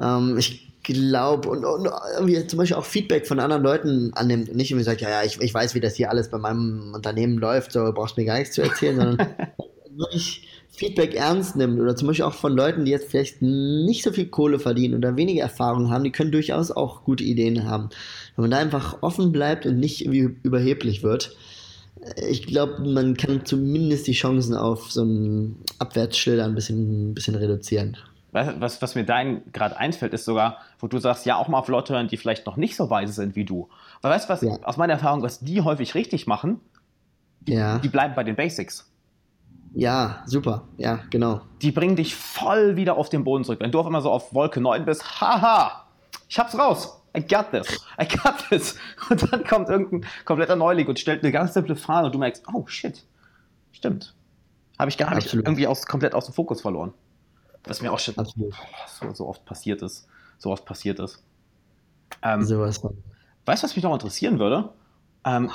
Ähm, ich glaube, und, und, irgendwie zum Beispiel auch Feedback von anderen Leuten annimmt und nicht irgendwie sagt, ja, ja, ich, ich weiß, wie das hier alles bei meinem Unternehmen läuft, so brauchst du mir gar nichts zu erzählen, sondern wirklich Feedback ernst nimmt oder zum Beispiel auch von Leuten, die jetzt vielleicht nicht so viel Kohle verdienen oder weniger Erfahrung haben, die können durchaus auch gute Ideen haben. Wenn man da einfach offen bleibt und nicht irgendwie überheblich wird, ich glaube, man kann zumindest die Chancen auf so ein Abwärtsschilder ein bisschen, ein bisschen reduzieren. Was, was mir dein gerade einfällt, ist sogar, wo du sagst, ja, auch mal auf Leute hören, die vielleicht noch nicht so weise sind wie du. Weil weißt du, was ja. aus meiner Erfahrung, was die häufig richtig machen, die, ja. die bleiben bei den Basics. Ja, super. Ja, genau. Die bringen dich voll wieder auf den Boden zurück. Wenn du auf einmal so auf Wolke 9 bist, haha, ich hab's raus. I got this. I got this. Und dann kommt irgendein kompletter Neuling und stellt eine ganz simple Frage und du merkst, oh shit, stimmt. Habe ich gar nicht irgendwie aus, komplett aus dem Fokus verloren. Was mir auch schon so, so, oft passiert ist. So oft passiert ist. Ähm, so was weißt du, was mich noch interessieren würde? Ähm,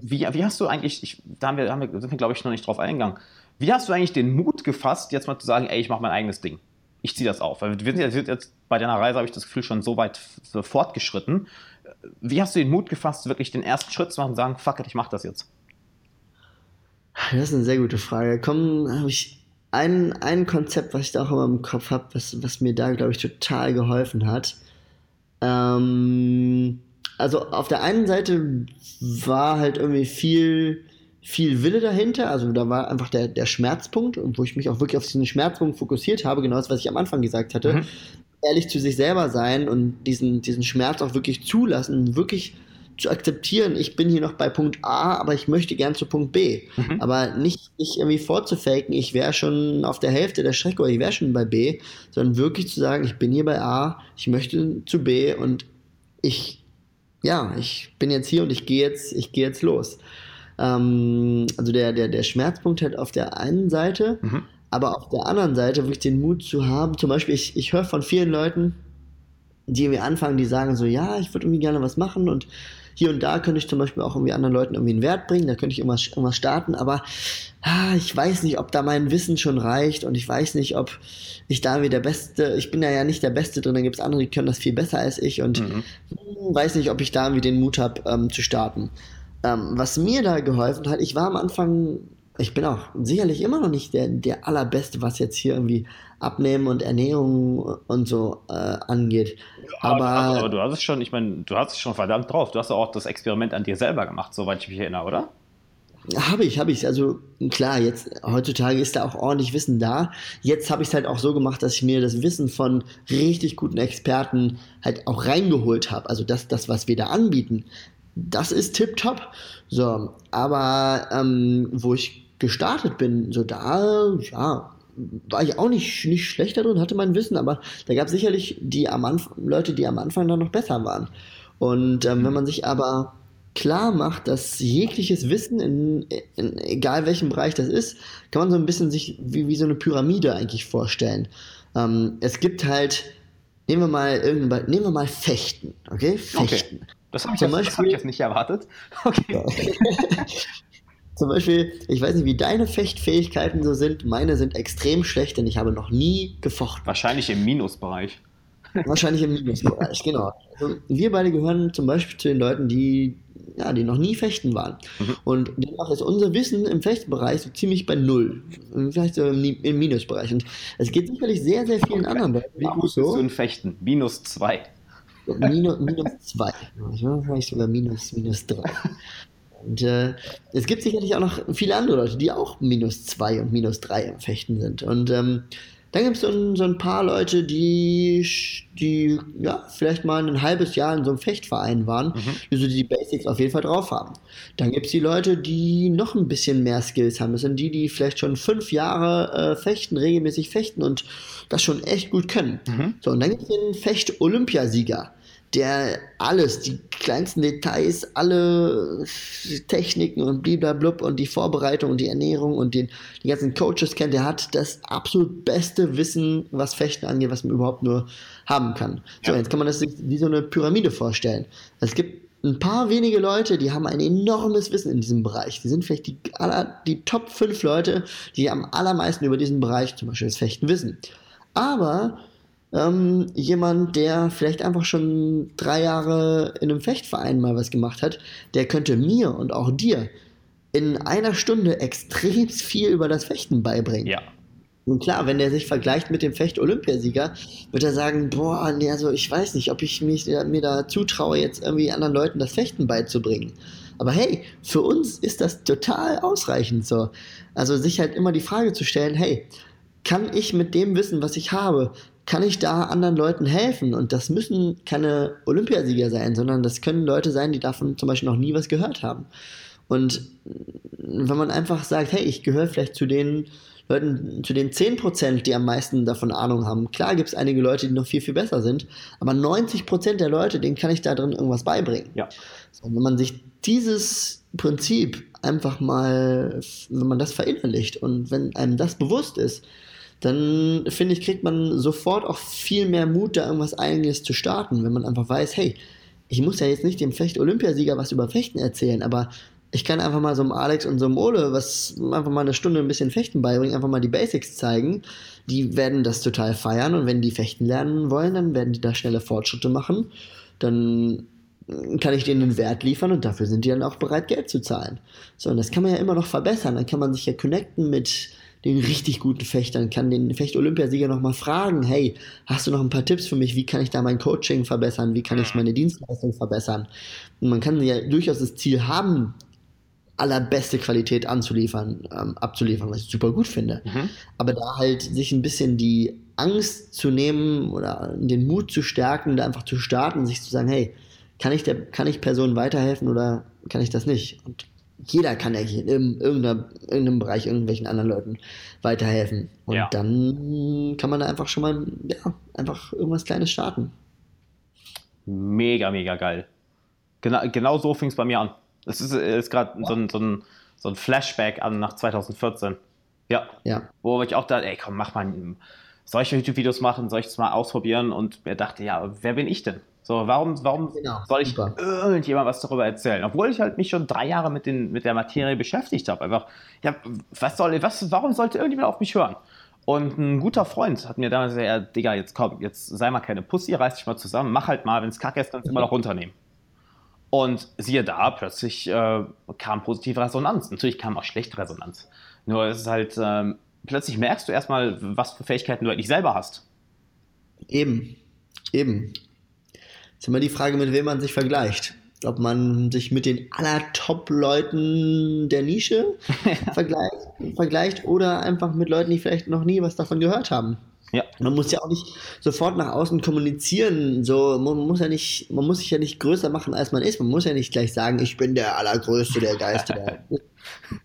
wie, wie, hast du eigentlich, ich, da haben wir, haben wir, sind wir glaube ich noch nicht drauf eingegangen, wie hast du eigentlich den Mut gefasst, jetzt mal zu sagen, ey, ich mache mein eigenes Ding? Ich ziehe das auf. Weil wir sind jetzt, bei deiner Reise, habe ich das Gefühl, schon so weit fortgeschritten. Wie hast du den Mut gefasst, wirklich den ersten Schritt zu machen und sagen, fuck it, ich mache das jetzt? Das ist eine sehr gute Frage. Komm, habe ich ein, ein Konzept, was ich da auch immer im Kopf habe, was, was mir da, glaube ich, total geholfen hat. Ähm, also auf der einen Seite war halt irgendwie viel viel Wille dahinter. Also da war einfach der, der Schmerzpunkt wo ich mich auch wirklich auf diesen Schmerzpunkt fokussiert habe, genau das, was ich am Anfang gesagt hatte. Mhm. Ehrlich zu sich selber sein und diesen, diesen Schmerz auch wirklich zulassen, wirklich zu akzeptieren, ich bin hier noch bei Punkt A, aber ich möchte gern zu Punkt B. Mhm. Aber nicht, nicht irgendwie vorzufaken, ich wäre schon auf der Hälfte der Strecke oder ich wäre schon bei B, sondern wirklich zu sagen, ich bin hier bei A, ich möchte zu B und ich, ja, ich bin jetzt hier und ich gehe jetzt, ich gehe jetzt los. Ähm, also der, der, der Schmerzpunkt halt auf der einen Seite, mhm. aber auf der anderen Seite wirklich den Mut zu haben. Zum Beispiel, ich, ich höre von vielen Leuten, die irgendwie anfangen, die sagen so, ja, ich würde irgendwie gerne was machen und hier und da könnte ich zum Beispiel auch irgendwie anderen Leuten irgendwie einen Wert bringen, da könnte ich irgendwas, irgendwas starten, aber ah, ich weiß nicht, ob da mein Wissen schon reicht und ich weiß nicht, ob ich da wie der Beste, ich bin da ja nicht der Beste drin, dann gibt es andere, die können das viel besser als ich und mhm. weiß nicht, ob ich da irgendwie den Mut habe ähm, zu starten. Ähm, was mir da geholfen hat, ich war am Anfang, ich bin auch sicherlich immer noch nicht der, der allerbeste, was jetzt hier irgendwie Abnehmen und Ernährung und so äh, angeht. Aber, aber, aber, du hast es schon, ich meine, du hast es schon verdammt drauf. Du hast auch das Experiment an dir selber gemacht, soweit ich mich erinnere, oder? Habe ich, habe ich. Also klar, jetzt heutzutage ist da auch ordentlich Wissen da. Jetzt habe ich es halt auch so gemacht, dass ich mir das Wissen von richtig guten Experten halt auch reingeholt habe. Also das, das, was wir da anbieten, das ist tipptopp. So, aber ähm, wo ich gestartet bin, so da, ja, war ich auch nicht, nicht schlechter drin, hatte mein Wissen, aber da gab es sicherlich die am Anfang, Leute, die am Anfang dann noch besser waren. Und ähm, wenn man sich aber klar macht, dass jegliches Wissen, in, in, egal welchem Bereich das ist, kann man so ein bisschen sich wie, wie so eine Pyramide eigentlich vorstellen. Ähm, es gibt halt, nehmen wir mal irgendein, nehmen wir mal Fechten, okay? Fechten. Okay. Das habe ich, jetzt, hab ich jetzt nicht erwartet. Okay. Zum Beispiel, ich weiß nicht, wie deine Fechtfähigkeiten so sind. Meine sind extrem schlecht, denn ich habe noch nie gefochten. Wahrscheinlich im Minusbereich. Wahrscheinlich im Minusbereich, genau. Also wir beide gehören zum Beispiel zu den Leuten, die, ja, die noch nie fechten waren. Mhm. Und demnach ist unser Wissen im Fechtbereich so ziemlich bei Null. Vielleicht so im, im Minusbereich. Und es geht sicherlich sehr, sehr vielen anderen Leuten. Wie gut so. bist du in Fechten? Minus zwei. Minus, minus zwei. Vielleicht sogar minus, minus drei. Und äh, es gibt sicherlich auch noch viele andere Leute, die auch minus zwei und minus drei im Fechten sind. Und ähm, dann gibt es so, so, ein paar Leute, die, die ja, vielleicht mal ein halbes Jahr in so einem Fechtverein waren, mhm. die so die Basics auf jeden Fall drauf haben. Dann gibt es die Leute, die noch ein bisschen mehr Skills haben. Das sind die, die vielleicht schon fünf Jahre äh, fechten, regelmäßig fechten und das schon echt gut können. Mhm. So, und dann gibt es den Fecht-Olympiasieger der alles, die kleinsten Details, alle Techniken und blablabla und die Vorbereitung und die Ernährung und den, die ganzen Coaches kennt, der hat das absolut beste Wissen, was Fechten angeht, was man überhaupt nur haben kann. So, ja. jetzt kann man das sich wie so eine Pyramide vorstellen. Es gibt ein paar wenige Leute, die haben ein enormes Wissen in diesem Bereich. Die sind vielleicht die, aller, die Top 5 Leute, die am allermeisten über diesen Bereich, zum Beispiel das Fechten, wissen. Aber ähm, jemand, der vielleicht einfach schon drei Jahre in einem Fechtverein mal was gemacht hat, der könnte mir und auch dir in einer Stunde extrem viel über das Fechten beibringen. Ja. Und klar, wenn der sich vergleicht mit dem Fecht-Olympiasieger, wird er sagen, boah, nee, also ich weiß nicht, ob ich mich, mir da zutraue, jetzt irgendwie anderen Leuten das Fechten beizubringen. Aber hey, für uns ist das total ausreichend so. Also sich halt immer die Frage zu stellen, hey, kann ich mit dem Wissen, was ich habe, kann ich da anderen Leuten helfen? Und das müssen keine Olympiasieger sein, sondern das können Leute sein, die davon zum Beispiel noch nie was gehört haben. Und wenn man einfach sagt, hey, ich gehöre vielleicht zu den Leuten, zu den 10%, die am meisten davon Ahnung haben. Klar gibt es einige Leute, die noch viel, viel besser sind, aber 90% der Leute, denen kann ich da drin irgendwas beibringen. Ja. So, wenn man sich dieses Prinzip einfach mal, wenn man das verinnerlicht und wenn einem das bewusst ist, dann finde ich, kriegt man sofort auch viel mehr Mut, da irgendwas Eigenes zu starten, wenn man einfach weiß, hey, ich muss ja jetzt nicht dem Fecht-Olympiasieger was über Fechten erzählen, aber ich kann einfach mal so einem Alex und so einem Ole was einfach mal eine Stunde ein bisschen Fechten beibringen, einfach mal die Basics zeigen. Die werden das total feiern und wenn die Fechten lernen wollen, dann werden die da schnelle Fortschritte machen. Dann kann ich denen einen Wert liefern und dafür sind die dann auch bereit, Geld zu zahlen. So, und das kann man ja immer noch verbessern. Dann kann man sich ja connecten mit den richtig guten Fechtern, kann den Fecht-Olympiasieger nochmal fragen, hey, hast du noch ein paar Tipps für mich, wie kann ich da mein Coaching verbessern, wie kann ich meine Dienstleistung verbessern? Und man kann ja durchaus das Ziel haben, allerbeste Qualität anzuliefern, ähm, abzuliefern, was ich super gut finde. Mhm. Aber da halt sich ein bisschen die Angst zu nehmen oder den Mut zu stärken, da einfach zu starten, sich zu sagen, hey, kann ich der, kann ich Personen weiterhelfen oder kann ich das nicht? Und jeder kann ja in irgendeinem Bereich irgendwelchen anderen Leuten weiterhelfen. Und ja. dann kann man da einfach schon mal, ja, einfach irgendwas Kleines starten. Mega, mega geil. Genau, genau so fing es bei mir an. Es ist, ist gerade ja. so, ein, so, ein, so ein Flashback an nach 2014. Ja. ja. Wo ich auch dachte, ey, komm, mach mal, soll ich YouTube-Videos machen, soll ich das mal ausprobieren? Und mir dachte, ja, wer bin ich denn? So, warum, warum genau, soll ich super. irgendjemand was darüber erzählen? Obwohl ich halt mich schon drei Jahre mit, den, mit der Materie beschäftigt habe. Einfach, ja, was soll, was, warum sollte irgendjemand auf mich hören? Und ein guter Freund hat mir damals gesagt, ja, Digga, jetzt komm, jetzt sei mal keine Pussy, reiß dich mal zusammen, mach halt mal, wenn es kacke ist, kannst du immer noch runternehmen. Und siehe da, plötzlich äh, kam positive Resonanz. Natürlich kam auch schlechte Resonanz. Nur es ist halt, äh, plötzlich merkst du erstmal, was für Fähigkeiten du eigentlich selber hast. Eben, eben. Ist immer die Frage, mit wem man sich vergleicht. Ob man sich mit den aller Top-Leuten der Nische vergleicht, vergleicht oder einfach mit Leuten, die vielleicht noch nie was davon gehört haben. Ja. Man muss ja auch nicht sofort nach außen kommunizieren. So, man muss ja nicht, man muss sich ja nicht größer machen, als man ist. Man muss ja nicht gleich sagen, ich bin der Allergrößte, der Geiste. Der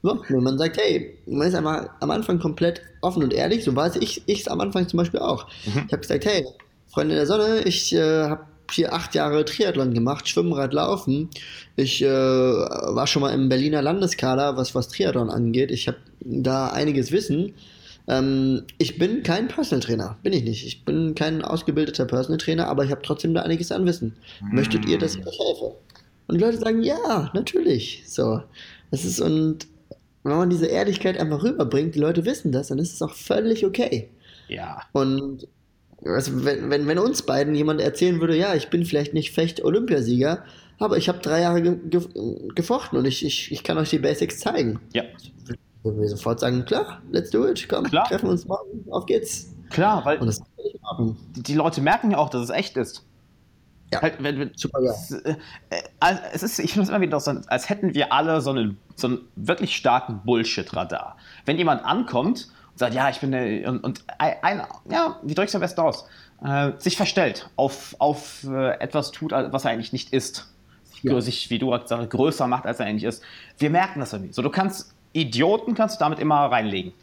so, man sagt, hey, man ist einfach am Anfang komplett offen und ehrlich. So war es ich es am Anfang zum Beispiel auch. Mhm. Ich habe gesagt, hey, Freunde der Sonne, ich äh, habe hier acht Jahre Triathlon gemacht, Schwimmen, Rad, Laufen. Ich äh, war schon mal im Berliner Landeskader, was, was Triathlon angeht. Ich habe da einiges Wissen. Ähm, ich bin kein Personal Trainer, bin ich nicht. Ich bin kein ausgebildeter Personal Trainer, aber ich habe trotzdem da einiges an Wissen. Möchtet ihr, dass ich euch helfe? Und die Leute sagen, ja, natürlich. So. Das ist, und wenn man diese Ehrlichkeit einfach rüberbringt, die Leute wissen das, dann ist es auch völlig okay. Ja. Und Also wenn, wenn, wenn uns beiden jemand erzählen würde, ja, ich bin vielleicht nicht Fecht-Olympiasieger, aber ich habe drei Jahre ge ge gefochten und ich, ich, ich kann euch die Basics zeigen. Ja. Würden wir sofort sagen, klar, let's do it, komm, Klar. treffen uns morgen, auf geht's. Klar, weil Und das die, die Leute merken ja auch, dass es echt ist. Ja. Halt, wenn, wenn, Super geil. es, äh, äh, also es ist, ich finde es immer wieder so, als hätten wir alle so einen, so einen wirklich starken Bullshit-Radar. Wenn jemand ankommt sagt, ja, ich bin der, und, und ein, ja, wie drückst du am besten aus? Äh, sich verstellt, auf, auf äh, etwas tut, was er eigentlich nicht ist. Ja. Sich, wie du gesagt hast, größer macht, als er eigentlich ist. Wir merken das irgendwie. So, du kannst, Idioten kannst du damit immer reinlegen.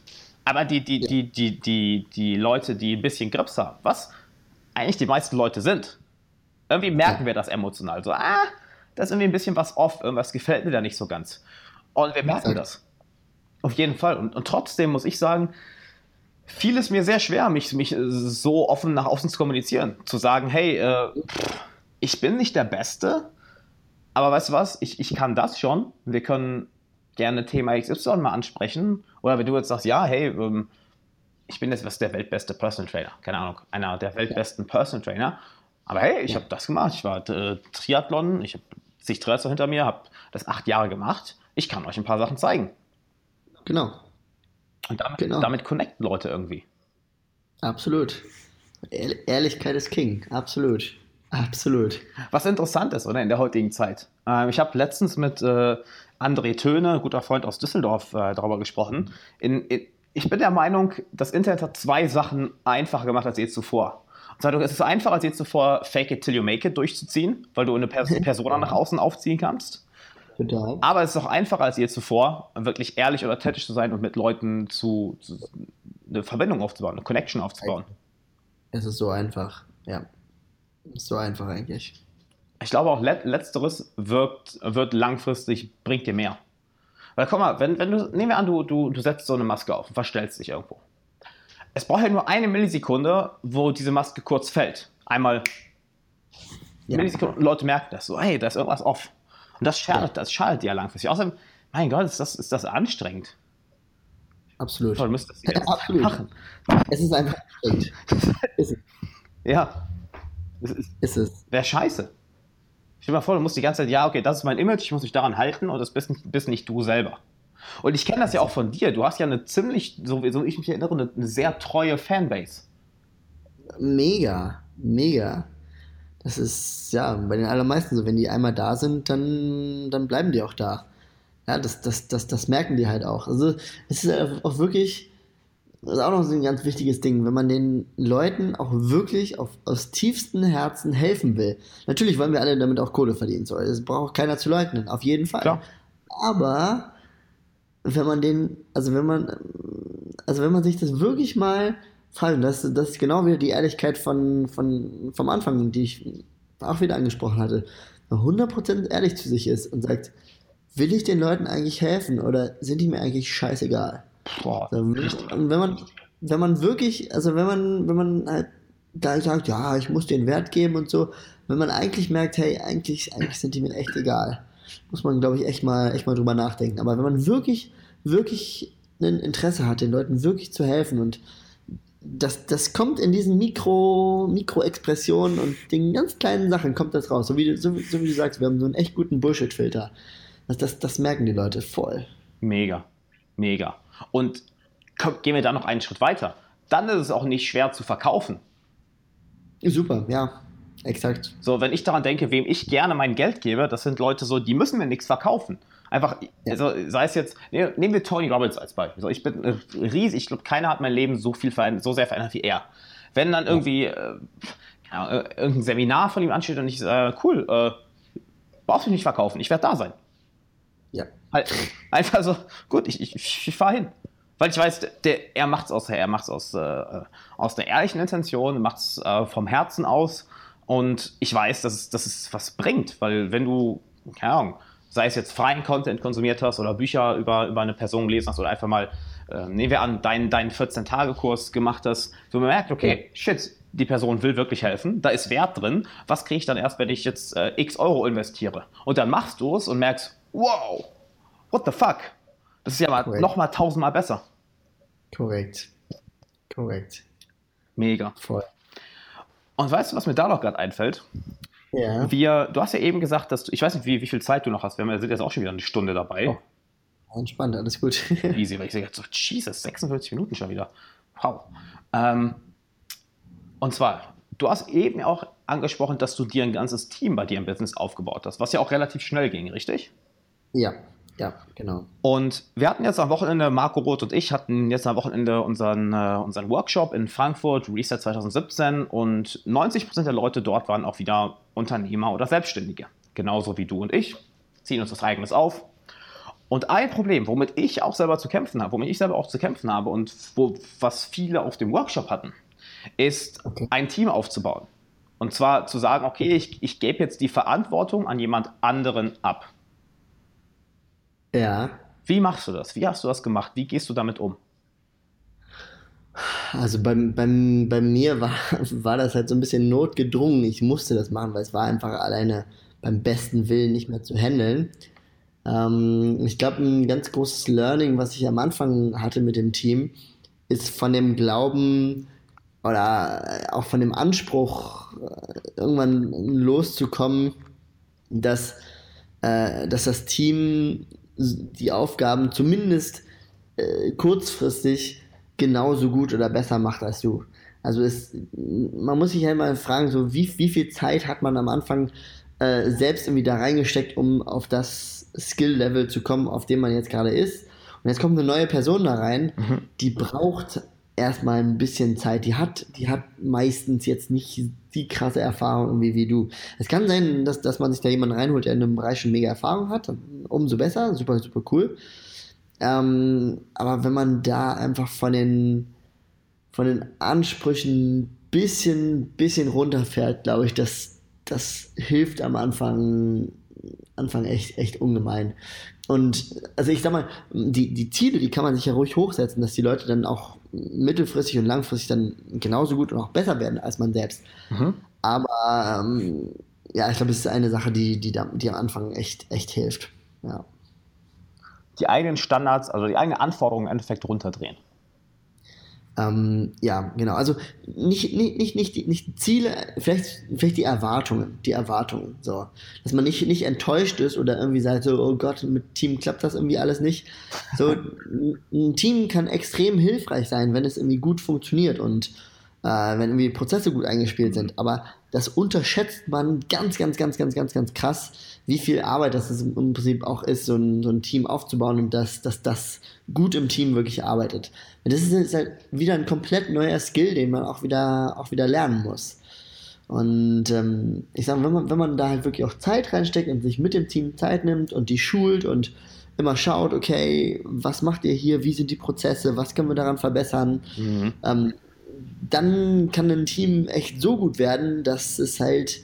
Aber die, die, Ja. die, die, die, die Leute, die ein bisschen Grips haben, was eigentlich die meisten Leute sind, irgendwie merken Ja. wir das emotional. So, ah, da ist irgendwie ein bisschen was off, irgendwas gefällt mir da nicht so ganz. Und wir merken das. Auf jeden Fall. Und, und trotzdem muss ich sagen, fiel es mir sehr schwer, mich, mich äh, so offen nach außen zu kommunizieren. Zu sagen, hey, äh, ich bin nicht der Beste, aber weißt du was, ich, ich kann das schon. Wir können gerne Thema XY mal ansprechen. Oder wenn du jetzt sagst, ja, hey, ähm, ich bin jetzt was der weltbeste Personal Trainer. Keine Ahnung, einer der weltbesten Personal Trainer. Aber hey, ich habe das gemacht. Ich war äh, Triathlon, ich habe zig Triathlon hinter mir, habe das acht Jahre gemacht. Ich kann euch ein paar Sachen zeigen. Genau, Und damit, Genau. damit connecten Leute irgendwie. absolut. Ehr Ehrlichkeit ist King, absolut. Absolut. Was interessant ist, oder in der heutigen Zeit. Ähm, ich habe letztens mit äh, André Töne, guter Freund aus Düsseldorf, äh, darüber gesprochen. In, in, ich bin der Meinung, das Internet hat zwei Sachen einfacher gemacht als je zuvor. Und zwar, es ist einfacher als je zuvor, Fake it till you make it durchzuziehen, weil du eine Pers Persona nach außen aufziehen kannst. Total. Aber es ist auch einfacher als je zuvor, wirklich ehrlich oder authentisch zu sein und mit Leuten zu, zu eine Verbindung aufzubauen, eine Connection aufzubauen. Es ist so einfach, ja. Ist so einfach eigentlich. Ich glaube auch, let letzteres wirkt, wird langfristig, bringt dir mehr. Weil guck mal, wenn, wenn du, nehmen wir an, du, du, du setzt so eine Maske auf und verstellst dich irgendwo. Es braucht ja nur eine Millisekunde, wo diese Maske kurz fällt. Einmal Ja. Millisekunden und Leute merken das so, hey, da ist irgendwas off. Und das schadet, das schadet ja langfristig. Außerdem, mein Gott, ist das, ist das anstrengend. Absolut. Toll, müsstest du jetzt Absolut. machen. Es ist einfach anstrengend. ist, es- Ja. Das ist, ist es. wäre scheiße. Stell dir mal vor, du musst die ganze Zeit, ja, okay, das ist mein Image, ich muss mich daran halten und das bist, nicht- bist nicht du selber. Und ich kenne das ja auch von dir. Du hast ja eine ziemlich, so wie so ich mich erinnere, eine, eine sehr treue Fanbase. Mega, mega. Das ist ja bei den allermeisten so, wenn die einmal da sind, dann, dann bleiben die auch da. Ja, das, das, das, das merken die halt auch. Also es ist auch wirklich, das ist auch noch so ein ganz wichtiges Ding, wenn man den Leuten auch wirklich auf, aus tiefstem Herzen helfen will. Natürlich wollen wir alle damit auch Kohle verdienen, so. das braucht keiner zu leugnen, auf jeden Fall. Klar. Aber wenn man den, also wenn man, also wenn man sich das wirklich mal und das, das ist genau wieder die Ehrlichkeit von, von, vom Anfang, die ich auch wieder angesprochen hatte, wenn man 100% ehrlich zu sich ist und sagt, will ich den Leuten eigentlich helfen oder sind die mir eigentlich scheißegal? Boah, Und wenn man, wenn man wirklich, also wenn man, wenn man halt da sagt, ja, ich muss den Wert geben und so, wenn man eigentlich merkt, hey, eigentlich, eigentlich sind die mir echt egal, muss man, glaube ich, echt mal, echt mal drüber nachdenken. Aber wenn man wirklich, wirklich ein Interesse hat, den Leuten wirklich zu helfen und das, das kommt in diesen Mikro, Mikroexpressionen und den ganz kleinen Sachen kommt das raus. So wie, du- so, so wie du sagst, wir haben so einen echt guten Bullshit-Filter. Das, das, das merken die Leute voll. mega. Mega. Und komm, gehen wir da noch einen Schritt weiter. Dann ist es auch nicht schwer zu verkaufen. Super, ja, exakt. So, wenn ich daran denke, wem ich gerne mein Geld gebe, das sind Leute so, die müssen mir nichts verkaufen. Einfach, also, sei es jetzt, ne- nehmen wir Tony Robbins als Beispiel. So, ich bin äh, riesig, ich glaube, keiner hat mein Leben so viel verändert, so sehr verändert wie er. Wenn dann irgendwie äh, äh, irgendein Seminar von ihm ansteht und ich sage, cool, äh, brauchst du nicht verkaufen, ich werde da sein. Ja. Halt, einfach so, gut, ich, ich, ich fahre hin. Weil ich weiß, der, er macht es aus, er macht's aus, äh, aus der ehrlichen Intention, macht es äh, vom Herzen aus. Und ich weiß, dass es, dass es was bringt. Weil wenn du, keine Ahnung, sei es jetzt freien Content konsumiert hast oder Bücher über, über eine Person gelesen hast oder einfach mal, äh, nehmen wir an, deinen, deinen 14-Tage-Kurs gemacht hast, man merkt, okay, shit, die Person will wirklich helfen, da ist Wert drin. Was kriege ich dann erst, wenn ich jetzt äh, x Euro investiere? Und dann machst du es und merkst, wow, what the fuck? Das ist ja mal, Korrekt. noch mal tausendmal besser. Korrekt. Korrekt. Mega. Voll. Und weißt du, was mir da noch gerade einfällt? Ja. Wir, du hast ja eben gesagt, dass du, ich weiß nicht, wie, wie viel Zeit du noch hast. Wir sind jetzt auch schon wieder eine Stunde dabei. Oh. Entspannt, alles gut. Easy, weil ich sage so, Jesus, 46 Minuten schon wieder. Wow. Ähm, und zwar, du hast eben auch angesprochen, dass du dir ein ganzes Team bei dir im Business aufgebaut hast, was ja auch relativ schnell ging, richtig? Ja, ja, genau. Und wir hatten jetzt am Wochenende, Marco Roth und ich hatten jetzt am Wochenende unseren, äh, unseren Workshop in Frankfurt, Reset 2017 und 90% der Leute dort waren auch wieder Unternehmer oder Selbstständige. Genauso wie du und ich, ziehen uns das eigenes auf. Und ein Problem, womit ich auch selber zu kämpfen habe, womit ich selber auch zu kämpfen habe und wo, was viele auf dem Workshop hatten, ist okay. ein Team aufzubauen. Und zwar zu sagen, okay, ich, ich gebe jetzt die Verantwortung an jemand anderen ab. Ja. Wie machst du das? Wie hast du das gemacht? Wie gehst du damit um? Also bei, bei, bei mir war, war das halt so ein bisschen notgedrungen. Ich musste das machen, weil es war einfach alleine beim besten Willen nicht mehr zu handeln. Ähm, ich glaube, ein ganz großes Learning, was ich am Anfang hatte mit dem Team, ist von dem Glauben oder auch von dem Anspruch, irgendwann loszukommen, dass, äh, dass das Team die Aufgaben zumindest äh, kurzfristig genauso gut oder besser macht als du. Also es, man muss sich ja immer fragen, so wie, wie viel Zeit hat man am Anfang äh, selbst irgendwie da reingesteckt, um auf das Skill-Level zu kommen, auf dem man jetzt gerade ist. Und jetzt kommt eine neue Person da rein, mhm. die braucht erstmal ein bisschen Zeit. Die hat, die hat meistens jetzt nicht die krasse Erfahrung irgendwie wie du. Es kann sein, dass, dass man sich da jemanden reinholt, der in einem Bereich schon mega Erfahrung hat. Umso besser, super, super cool. Ähm, aber wenn man da einfach von den, von den Ansprüchen ein bisschen, bisschen runterfährt, glaube ich, das, das hilft am Anfang, Anfang echt, echt ungemein. Und also ich sag mal, die, die Ziele, die kann man sich ja ruhig hochsetzen, dass die Leute dann auch mittelfristig und langfristig dann genauso gut und auch besser werden als man selbst. Mhm. Aber ähm, ja, ich glaube, es ist eine Sache, die, die, die am Anfang echt, echt hilft. Ja. Die eigenen Standards, also die eigenen Anforderungen im Endeffekt runterdrehen. Ähm, ja, genau. Also nicht, nicht, nicht, nicht, nicht die Ziele, vielleicht, vielleicht die Erwartungen. Die Erwartungen. So. Dass man nicht, nicht enttäuscht ist oder irgendwie sagt, so, oh Gott, mit Team klappt das irgendwie alles nicht. So, ein Team kann extrem hilfreich sein, wenn es irgendwie gut funktioniert und äh, wenn irgendwie Prozesse gut eingespielt sind. Aber das unterschätzt man ganz, ganz, ganz, ganz, ganz, ganz krass, wie viel Arbeit das im Prinzip auch ist, so ein, so ein Team aufzubauen und dass, dass das gut im Team wirklich arbeitet. Und das ist jetzt halt wieder ein komplett neuer Skill, den man auch wieder, auch wieder lernen muss. Und ähm, ich sage, wenn man, wenn man da halt wirklich auch Zeit reinsteckt und sich mit dem Team Zeit nimmt und die schult und immer schaut, okay, was macht ihr hier, wie sind die Prozesse, was können wir daran verbessern, mhm. ähm, dann kann ein Team echt so gut werden, dass es halt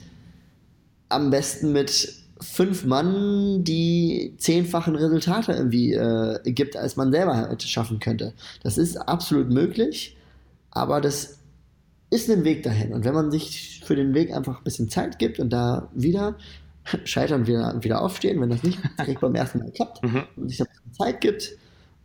am besten mit fünf Mann die zehnfachen Resultate irgendwie äh, gibt, als man selber halt schaffen könnte. Das ist absolut möglich, aber das ist ein Weg dahin. Und wenn man sich für den Weg einfach ein bisschen Zeit gibt und da wieder scheitern, wieder, wieder aufstehen, wenn das nicht direkt beim ersten Mal klappt mhm. und sich da ein bisschen Zeit gibt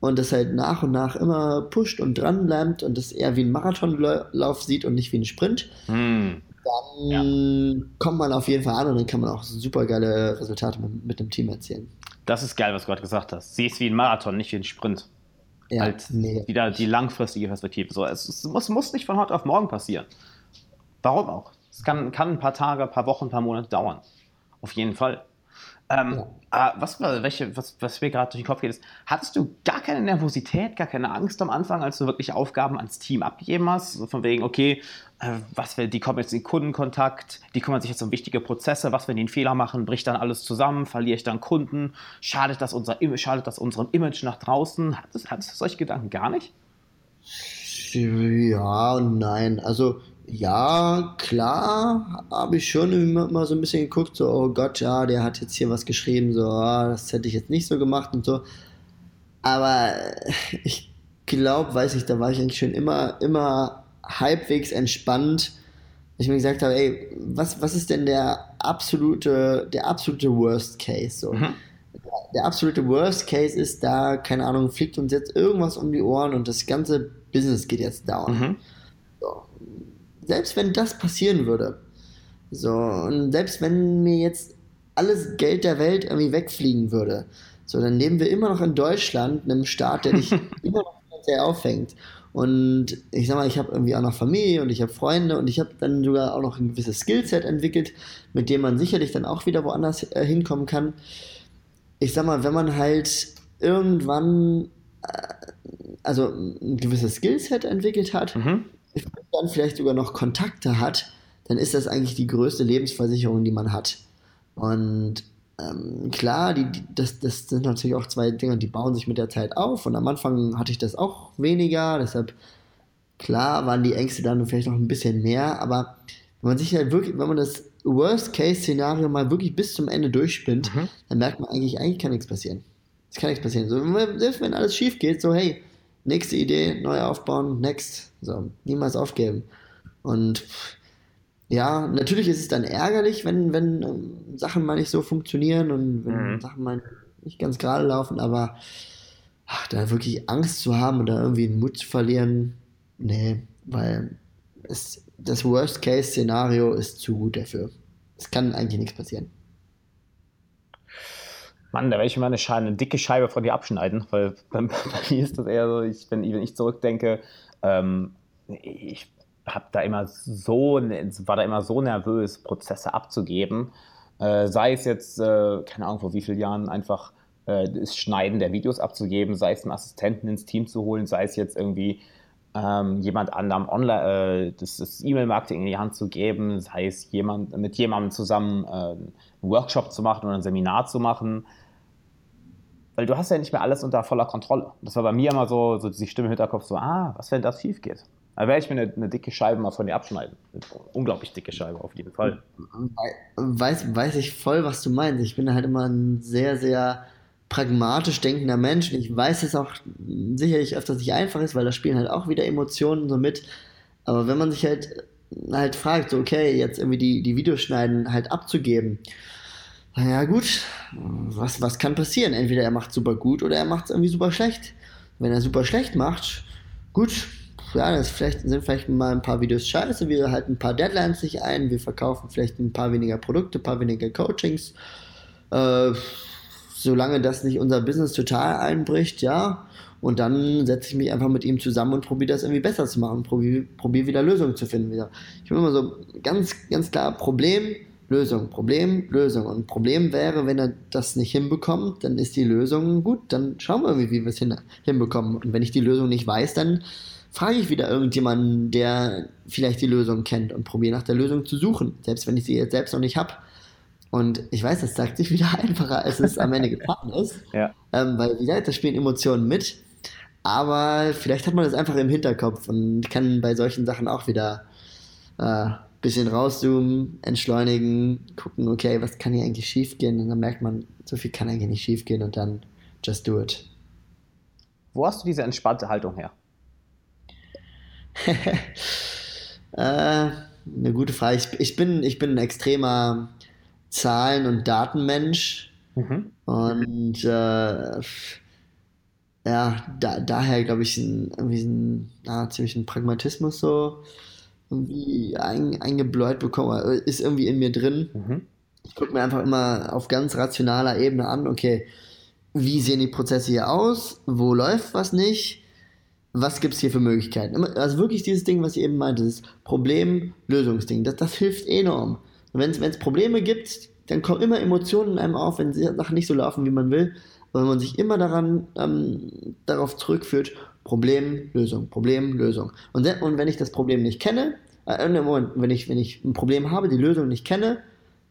und das halt nach und nach immer pusht und dran bleibt und das eher wie ein Marathonlauf sieht und nicht wie ein Sprint, mhm dann ja. kommt man auf jeden Fall an und dann kann man auch super geile Resultate mit, mit dem Team erzielen. Das ist geil, was du gerade gesagt hast. Sie ist wie ein Marathon, nicht wie ein Sprint. Ja, halt nee. wieder die langfristige Perspektive. So, es, es muss, muss, nicht von heute auf morgen passieren. Warum auch? Es kann, kann ein paar Tage, ein paar Wochen, ein paar Monate dauern. Auf jeden Fall. Ähm, ja. Ah, was, welche, was, was mir gerade durch den Kopf geht, ist, hattest du gar keine Nervosität, gar keine Angst am Anfang, als du wirklich Aufgaben ans Team abgegeben hast? So von wegen, okay, äh, was die kommen jetzt in Kundenkontakt, die kümmern sich jetzt um wichtige Prozesse, was, wenn die einen Fehler machen, bricht dann alles zusammen, verliere ich dann Kunden, schadet das, unser, schadet das unserem Image nach draußen? Hattest, hattest du solche Gedanken gar nicht? Ja und nein. Also ja, klar, habe ich schon immer mal so ein bisschen geguckt, so, oh Gott, ja, der hat jetzt hier was geschrieben, so, oh, das hätte ich jetzt nicht so gemacht und so. Aber ich glaube, weiß ich, da war ich eigentlich schon immer, immer halbwegs entspannt. Ich mir gesagt habe, ey, was, was ist denn der absolute, der absolute Worst Case? So? Mhm. Der absolute Worst Case ist da, keine Ahnung, fliegt uns jetzt irgendwas um die Ohren und das ganze Business geht jetzt down. Mhm selbst wenn das passieren würde, so, und selbst wenn mir jetzt alles Geld der Welt irgendwie wegfliegen würde, so, dann leben wir immer noch in Deutschland, einem Staat, der dich immer noch sehr auffängt. Und ich sag mal, ich habe irgendwie auch noch Familie und ich habe Freunde und ich habe dann sogar auch noch ein gewisses Skillset entwickelt, mit dem man sicherlich dann auch wieder woanders äh, hinkommen kann. Ich sag mal, wenn man halt irgendwann äh, also ein gewisses Skillset entwickelt hat, mhm. Dann vielleicht sogar noch Kontakte hat, dann ist das eigentlich die größte Lebensversicherung, die man hat. Und ähm, klar, die, die, das, das sind natürlich auch zwei Dinge, die bauen sich mit der Zeit auf. Und am Anfang hatte ich das auch weniger, deshalb, klar, waren die Ängste dann vielleicht noch ein bisschen mehr. Aber wenn man sich halt wirklich, wenn man das Worst-Case-Szenario mal wirklich bis zum Ende durchspinnt, mhm. dann merkt man eigentlich, eigentlich kann nichts passieren. Es kann nichts passieren. So, selbst wenn alles schief geht, so, hey, nächste Idee, neu aufbauen, next. So, niemals aufgeben. Und ja, natürlich ist es dann ärgerlich, wenn, wenn ähm, Sachen mal nicht so funktionieren und wenn mhm. Sachen mal nicht ganz gerade laufen, aber ach, da wirklich Angst zu haben oder irgendwie den Mut zu verlieren, nee, weil es, das Worst-Case-Szenario ist zu gut dafür. Es kann eigentlich nichts passieren. Mann, da werde ich mir eine, eine dicke Scheibe von dir abschneiden, weil bei, bei mir ist das eher so, ich, wenn, wenn ich zurückdenke, ähm, ich habe da immer so, war da immer so nervös, Prozesse abzugeben. Äh, sei es jetzt, äh, keine Ahnung, vor wie vielen Jahren einfach äh, das Schneiden der Videos abzugeben, sei es einen Assistenten ins Team zu holen, sei es jetzt irgendwie ähm, jemand anderem online, äh, das, das E-Mail-Marketing in die Hand zu geben, sei es jemand, mit jemandem zusammen äh, einen Workshop zu machen oder ein Seminar zu machen. Weil du hast ja nicht mehr alles unter voller Kontrolle. Das war bei mir immer so, so die Stimme im Hinterkopf, so, ah, was, wenn das schief geht? Da werde ich mir eine, eine, dicke Scheibe mal von dir abschneiden. Eine unglaublich dicke Scheibe, auf jeden Fall. Weiß, weiß ich voll, was du meinst. Ich bin halt immer ein sehr, sehr pragmatisch denkender Mensch. Ich weiß es auch sicherlich öfters nicht einfach ist, weil da spielen halt auch wieder Emotionen so mit. Aber wenn man sich halt, halt fragt, so, okay, jetzt irgendwie die, die Videos schneiden halt abzugeben, naja, gut, was, was kann passieren? Entweder er macht super gut oder er macht es irgendwie super schlecht. Wenn er super schlecht macht, gut, ja, das vielleicht, sind vielleicht mal ein paar Videos scheiße, wir halten ein paar Deadlines nicht ein, wir verkaufen vielleicht ein paar weniger Produkte, ein paar weniger Coachings. Äh, solange das nicht unser Business total einbricht, ja. Und dann setze ich mich einfach mit ihm zusammen und probiere das irgendwie besser zu machen, probiere probier wieder Lösungen zu finden. Ich bin immer so ganz, ganz klar, Problem, Lösung, Problem, Lösung. Und Problem wäre, wenn er das nicht hinbekommt, dann ist die Lösung gut, dann schauen wir, wie wir es hin, hinbekommen. Und wenn ich die Lösung nicht weiß, dann frage ich wieder irgendjemanden, der vielleicht die Lösung kennt und probiere nach der Lösung zu suchen, selbst wenn ich sie jetzt selbst noch nicht habe. Und ich weiß, das sagt sich wieder einfacher, als es am Ende getan ist. Ja. Ähm, weil, wie gesagt, da spielen Emotionen mit. Aber vielleicht hat man das einfach im Hinterkopf und kann bei solchen Sachen auch wieder äh, bisschen rauszoomen, entschleunigen, gucken, okay, was kann hier eigentlich schiefgehen? Und dann merkt man, so viel kann eigentlich nicht schiefgehen und dann just do it. Wo hast du diese entspannte Haltung her? äh, eine gute Frage. Ich, ich, bin, ich bin ein extremer Zahlen- und Datenmensch. Mhm. Und äh, ja, da, daher glaube ich, ein, irgendwie ein, na, ziemlich ein Pragmatismus so irgendwie ein, eingebläut bekommen, ist irgendwie in mir drin. Mhm. Ich gucke mir einfach immer auf ganz rationaler Ebene an, okay, wie sehen die Prozesse hier aus, wo läuft was nicht, was gibt es hier für Möglichkeiten? Also wirklich dieses Ding, was ich eben meinte, das Problem-Lösungsding, das, das hilft enorm. Wenn es Probleme gibt, dann kommen immer Emotionen in einem auf, wenn Sachen nicht so laufen, wie man will. Aber wenn man sich immer daran ähm, darauf zurückführt, Problem, Lösung, Problem, Lösung. Und, und wenn ich das Problem nicht kenne, äh, Moment, wenn ich, wenn ich ein Problem habe, die Lösung nicht kenne,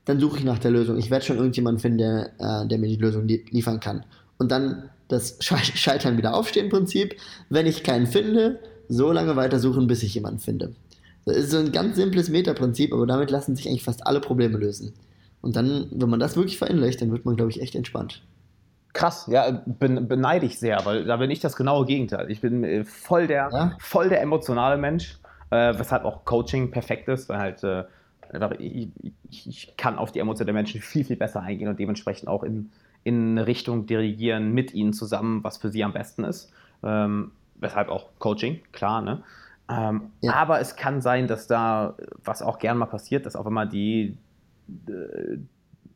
dann suche ich nach der Lösung. Ich werde schon irgendjemanden finden, der, äh, der mir die Lösung li liefern kann. Und dann das Scheitern wieder aufstehen Prinzip. Wenn ich keinen finde, so lange weitersuchen, bis ich jemanden finde. Das ist so ein ganz simples Metaprinzip, aber damit lassen sich eigentlich fast alle Probleme lösen. Und dann, wenn man das wirklich verinnerlicht, dann wird man, glaube ich, echt entspannt. Krass, ja, beneide ich sehr, weil da bin ich das genaue Gegenteil. Ich bin äh, voll der, ja? voll der emotionale Mensch, äh, weshalb auch Coaching perfekt ist, weil halt äh, einfach, ich, ich, kann auf die Emotionen der Menschen viel, viel besser eingehen und dementsprechend auch in, in eine Richtung dirigieren mit ihnen zusammen, was für sie am besten ist. Ähm, weshalb auch Coaching, klar, ne? Ähm, ja. Aber es kann sein, dass da, was auch gern mal passiert, dass auf einmal die, äh,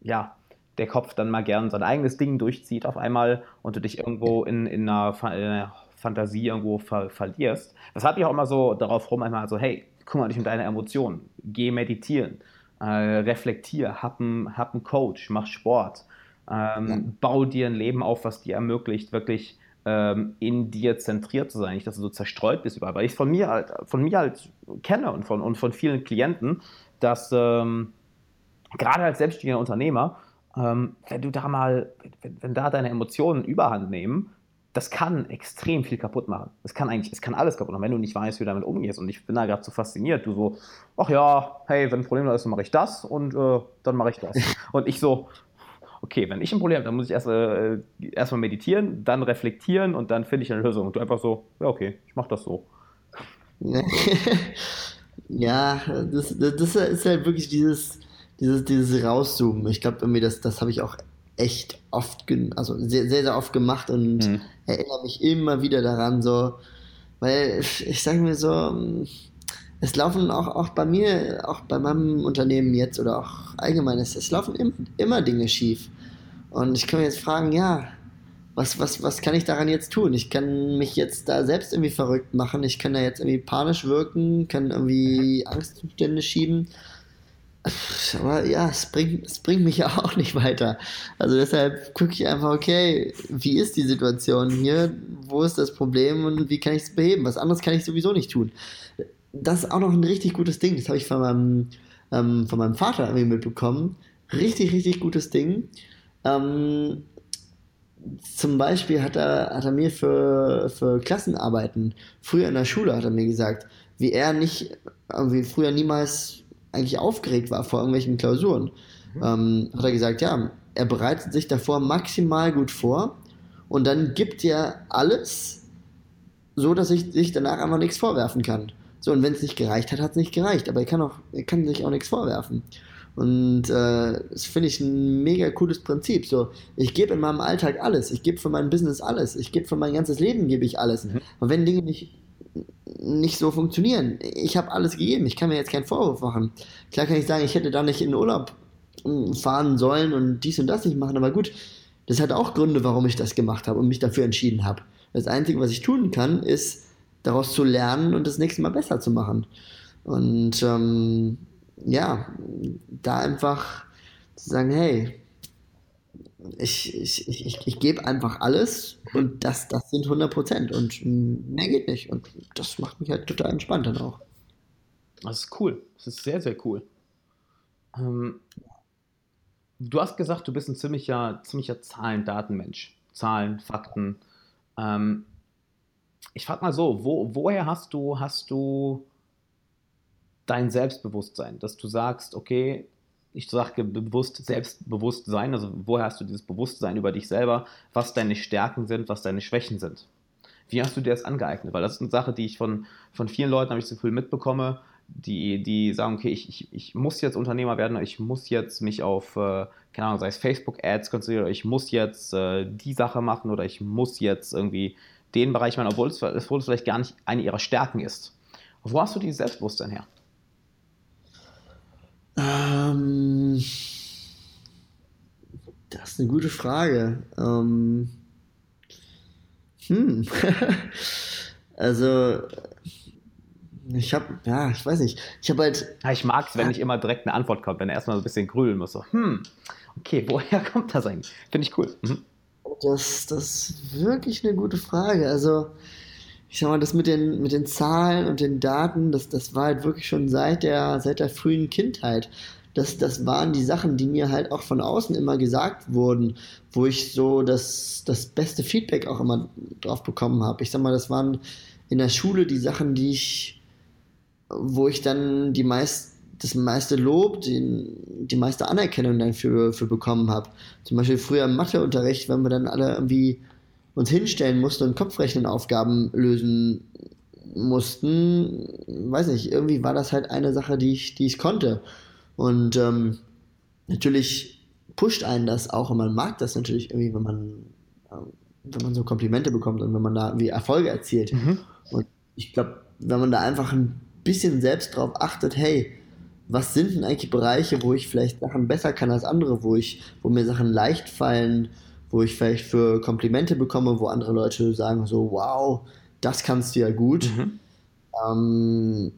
ja, der Kopf dann mal gern sein eigenes Ding durchzieht auf einmal und du dich irgendwo in, in, einer, in einer Fantasie irgendwo ver verlierst. Weshalb ich auch immer so darauf rum einmal so, hey, kümmere dich um deine Emotionen, geh meditieren, äh, reflektier, hab einen hab Coach, mach Sport, ähm, ja. bau dir ein Leben auf, was dir ermöglicht, wirklich ähm, in dir zentriert zu sein, nicht, dass du so zerstreut bist überall. Weil ich es von mir halt, von mir halt kenne und von, und von vielen Klienten, dass ähm, gerade als selbstständiger Unternehmer, ähm, wenn du da mal, wenn, wenn da deine Emotionen überhand nehmen, das kann extrem viel kaputt machen. Es kann eigentlich, es kann alles kaputt machen, wenn du nicht weißt, wie du damit umgehst. Und ich bin da gerade so fasziniert. Du so, ach ja, hey, wenn ein Problem da ist, dann mache ich das und äh, dann mache ich das. Und ich so, okay, wenn ich ein Problem habe, dann muss ich erst äh, erstmal meditieren, dann reflektieren und dann finde ich eine Lösung. Und du einfach so, ja, okay, ich mache das so. ja, das, das ist halt wirklich dieses, dieses, dieses Rauszoomen. Ich glaube, irgendwie, das, das habe ich auch echt oft, also sehr, sehr, sehr oft gemacht und mhm. erinnere mich immer wieder daran, so, weil ich sage mir so, es laufen auch, auch bei mir, auch bei meinem Unternehmen jetzt oder auch allgemein, es, es laufen im, immer Dinge schief. Und ich kann mir jetzt fragen, ja, was, was, was kann ich daran jetzt tun? Ich kann mich jetzt da selbst irgendwie verrückt machen, ich kann da jetzt irgendwie panisch wirken, kann irgendwie Angstzustände schieben. Aber ja, es bringt, es bringt mich ja auch nicht weiter. Also deshalb gucke ich einfach, okay, wie ist die Situation hier? Wo ist das Problem und wie kann ich es beheben? Was anderes kann ich sowieso nicht tun. Das ist auch noch ein richtig gutes Ding. Das habe ich von meinem, ähm, von meinem Vater irgendwie mitbekommen. Richtig, richtig gutes Ding. Ähm, zum Beispiel hat er, hat er mir für, für Klassenarbeiten, früher in der Schule hat er mir gesagt, wie er nicht, wie früher niemals eigentlich aufgeregt war vor irgendwelchen Klausuren, mhm. ähm, hat er gesagt, ja, er bereitet sich davor maximal gut vor und dann gibt er alles, so dass ich sich danach einfach nichts vorwerfen kann. So, und wenn es nicht gereicht hat, hat es nicht gereicht, aber er kann, auch, er kann sich auch nichts vorwerfen. Und äh, das finde ich ein mega cooles Prinzip. So, ich gebe in meinem Alltag alles, ich gebe für mein Business alles, ich gebe für mein ganzes Leben gebe ich alles. Mhm. Und wenn Dinge nicht nicht so funktionieren. Ich habe alles gegeben. Ich kann mir jetzt keinen Vorwurf machen. Klar kann ich sagen, ich hätte da nicht in den Urlaub hm, fahren sollen und dies und das nicht machen, aber gut, das hat auch Gründe, warum ich das gemacht habe und mich dafür entschieden habe. Das Einzige, was ich tun kann, ist daraus zu lernen und das nächste Mal besser zu machen. Und ähm, ja, da einfach zu sagen, hey, ich, ich, ich, ich gebe einfach alles und das, das sind 100 Prozent und mehr geht nicht. Und das macht mich halt total entspannt dann auch. Das ist cool. Das ist sehr, sehr cool. Ähm, du hast gesagt, du bist ein ziemlicher, ziemlicher Zahlen-Daten-Mensch. Zahlen, Fakten. Ähm, ich frage mal so, wo, woher hast du, hast du dein Selbstbewusstsein, dass du sagst, okay, ich sage bewusst Selbstbewusstsein, also woher hast du dieses Bewusstsein über dich selber, was deine Stärken sind, was deine Schwächen sind. Wie hast du dir das angeeignet? Weil das ist eine Sache, die ich von, von vielen Leuten, habe ich so viel mitbekomme, die, die sagen, okay, ich, ich, ich muss jetzt Unternehmer werden, ich muss jetzt mich auf, äh, keine Ahnung, sei es Facebook-Ads konzentrieren, ich muss jetzt äh, die Sache machen oder ich muss jetzt irgendwie den Bereich machen, obwohl es, obwohl es vielleicht gar nicht eine ihrer Stärken ist. Wo hast du dieses Selbstbewusstsein her? Ähm, das ist eine gute Frage. Ähm, hm. also, ich habe, ja, ich weiß nicht. Ich habe halt. Ja, ich mag es, wenn nicht immer direkt eine Antwort kommt, wenn er erstmal so ein bisschen grübeln muss. So, hm, okay, woher kommt das eigentlich? Finde ich cool. Mhm. Das, das ist wirklich eine gute Frage. Also, ich sag mal, das mit den, mit den Zahlen und den Daten, das, das war halt wirklich schon seit der, seit der frühen Kindheit. Das, das waren die Sachen, die mir halt auch von außen immer gesagt wurden, wo ich so das, das beste Feedback auch immer drauf bekommen habe. Ich sag mal, das waren in der Schule die Sachen, die ich, wo ich dann die meist, das meiste Lob, die, die meiste Anerkennung dann für, für bekommen habe. Zum Beispiel früher im Matheunterricht, wenn wir dann alle irgendwie uns hinstellen mussten und Kopfrechenaufgaben lösen mussten, weiß nicht, irgendwie war das halt eine Sache, die ich, die ich konnte. Und ähm, natürlich pusht einen das auch und man mag das natürlich irgendwie, wenn man, äh, wenn man so Komplimente bekommt und wenn man da irgendwie Erfolge erzielt. Mhm. Und ich glaube, wenn man da einfach ein bisschen selbst drauf achtet, hey, was sind denn eigentlich Bereiche, wo ich vielleicht Sachen besser kann als andere, wo ich, wo mir Sachen leicht fallen, wo ich vielleicht für Komplimente bekomme, wo andere Leute sagen so, wow, das kannst du ja gut. Mhm. Ähm,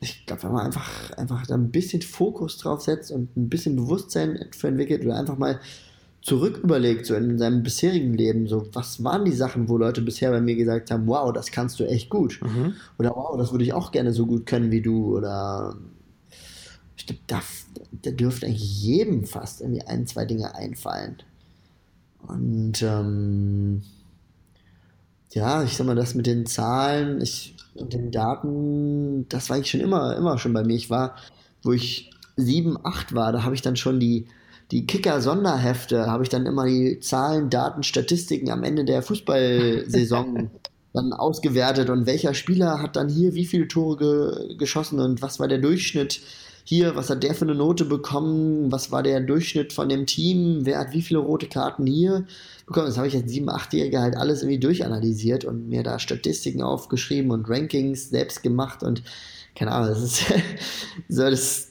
ich glaube, wenn man einfach, einfach da ein bisschen Fokus drauf setzt und ein bisschen Bewusstsein für entwickelt oder einfach mal zurück überlegt, so in seinem bisherigen Leben, so was waren die Sachen, wo Leute bisher bei mir gesagt haben, wow, das kannst du echt gut. Mhm. Oder wow, das würde ich auch gerne so gut können wie du. Oder ich glaube, da, da dürfte eigentlich jedem fast irgendwie ein, zwei Dinge einfallen. Und ähm, ja, ich sag mal, das mit den Zahlen ich, und den Daten, das war eigentlich schon immer, immer schon bei mir. Ich war, wo ich sieben, acht war, da habe ich dann schon die die Kicker-Sonderhefte habe ich dann immer die Zahlen, Daten, Statistiken am Ende der Fußballsaison dann ausgewertet und welcher Spieler hat dann hier wie viele Tore ge geschossen und was war der Durchschnitt hier, was hat der für eine Note bekommen, was war der Durchschnitt von dem Team, wer hat wie viele rote Karten hier bekommen. Das habe ich als 7-, 8-Jähriger halt alles irgendwie durchanalysiert und mir da Statistiken aufgeschrieben und Rankings selbst gemacht und keine Ahnung, das ist so das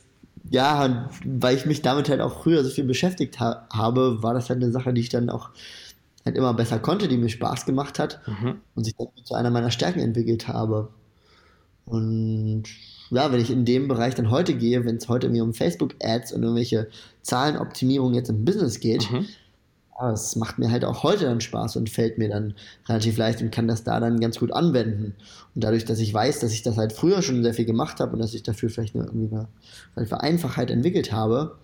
ja, weil ich mich damit halt auch früher so viel beschäftigt ha habe, war das halt eine Sache, die ich dann auch halt immer besser konnte, die mir Spaß gemacht hat mhm. und sich dann zu einer meiner Stärken entwickelt habe. Und ja, wenn ich in dem Bereich dann heute gehe, wenn es heute mir um Facebook-Ads und irgendwelche Zahlenoptimierung jetzt im Business geht, mhm. Aber es macht mir halt auch heute dann Spaß und fällt mir dann relativ leicht und kann das da dann ganz gut anwenden. Und dadurch, dass ich weiß, dass ich das halt früher schon sehr viel gemacht habe und dass ich dafür vielleicht eine, irgendwie eine, eine Vereinfachheit entwickelt habe,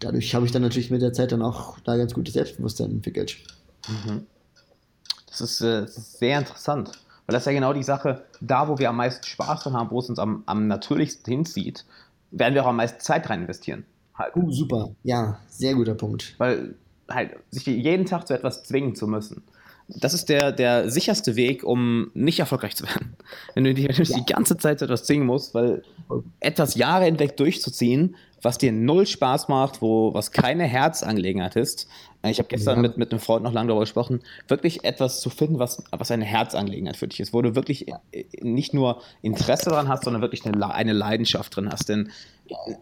dadurch habe ich dann natürlich mit der Zeit dann auch da ganz gutes Selbstbewusstsein entwickelt. Mhm. Das, ist, äh, das ist sehr interessant. Weil das ist ja genau die Sache, da wo wir am meisten Spaß dran haben, wo es uns am, am natürlichsten hinzieht, werden wir auch am meisten Zeit rein investieren. Halt. Uh, super, ja, sehr guter Punkt. Weil halt sich jeden Tag zu etwas zwingen zu müssen. Das ist der, der sicherste Weg, um nicht erfolgreich zu werden. Wenn du dich ja. die ganze Zeit zu etwas zwingen musst, weil etwas Jahre hinweg durchzuziehen, was dir null Spaß macht, wo was keine Herzangelegenheit ist. Ich habe gestern ja. mit, mit einem Freund noch lange darüber gesprochen, wirklich etwas zu finden, was, was eine Herzangelegenheit für dich ist, wo du wirklich nicht nur Interesse daran hast, sondern wirklich eine, eine Leidenschaft drin hast. Denn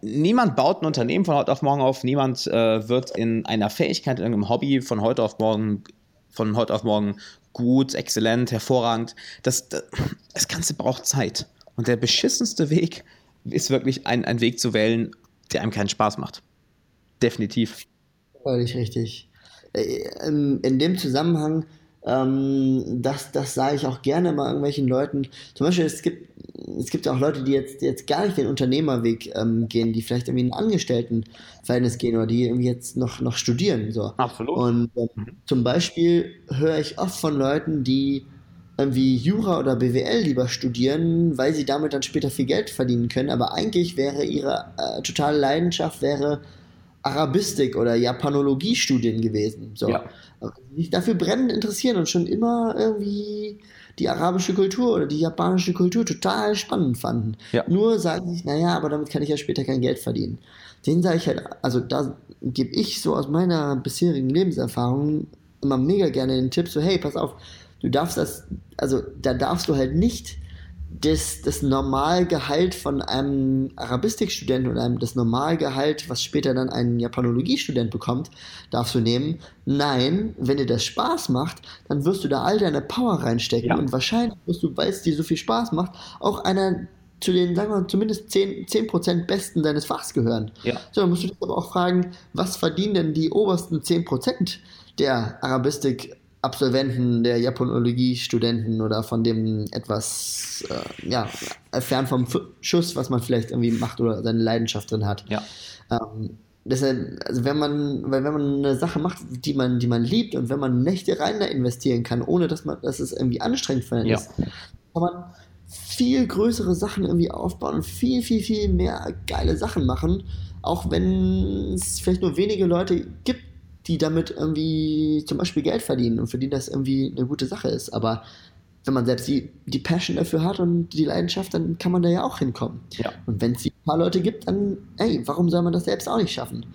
niemand baut ein Unternehmen von heute auf morgen auf, niemand äh, wird in einer Fähigkeit, in irgendeinem Hobby von heute auf morgen, von heute auf morgen gut, exzellent, hervorragend. Das, das, das Ganze braucht Zeit. Und der beschissenste Weg ist wirklich ein, ein Weg zu wählen, der einem keinen Spaß macht. Definitiv. Völlig richtig. Äh, in dem Zusammenhang ähm, das, das sage ich auch gerne mal irgendwelchen Leuten. Zum Beispiel, es gibt, es gibt auch Leute, die jetzt, jetzt gar nicht den Unternehmerweg ähm, gehen, die vielleicht irgendwie in ein Angestelltenverhältnis gehen oder die irgendwie jetzt noch, noch studieren. So. Absolut. Und ähm, mhm. zum Beispiel höre ich oft von Leuten, die irgendwie Jura oder BWL lieber studieren, weil sie damit dann später viel Geld verdienen können. Aber eigentlich wäre ihre äh, totale Leidenschaft wäre Arabistik oder Japanologie-Studien gewesen. So. Ja. Sich dafür brennend interessieren und schon immer irgendwie die arabische Kultur oder die japanische Kultur total spannend fanden. Ja. Nur sagen sich, naja, aber damit kann ich ja später kein Geld verdienen. Den sage ich halt, also da gebe ich so aus meiner bisherigen Lebenserfahrung immer mega gerne den Tipp, so hey, pass auf, du darfst das, also da darfst du halt nicht das, das Normalgehalt von einem Arabistikstudenten oder einem, das Normalgehalt, was später dann ein Japanologiestudent bekommt, darfst du nehmen. Nein, wenn dir das Spaß macht, dann wirst du da all deine Power reinstecken ja. und wahrscheinlich wirst du, weil es dir so viel Spaß macht, auch einer zu den, sagen wir mal, zumindest 10%, 10 Besten deines Fachs gehören. Ja. So, dann musst du dich aber auch fragen, was verdienen denn die obersten 10% der Arabistik Absolventen der Japanologie-Studenten oder von dem etwas, äh, ja, fern vom Schuss, was man vielleicht irgendwie macht oder seine Leidenschaft drin hat. Ja. Ähm, deshalb, also wenn man, weil wenn man eine Sache macht, die man, die man liebt und wenn man Nächte rein da investieren kann, ohne dass man, dass es irgendwie anstrengend für einen ja. ist, kann man viel größere Sachen irgendwie aufbauen und viel, viel, viel mehr geile Sachen machen, auch wenn es vielleicht nur wenige Leute gibt, die damit irgendwie zum Beispiel Geld verdienen und für die das irgendwie eine gute Sache ist. Aber wenn man selbst die, die Passion dafür hat und die Leidenschaft, dann kann man da ja auch hinkommen. Ja. Und wenn es ein paar Leute gibt, dann, ey, warum soll man das selbst auch nicht schaffen?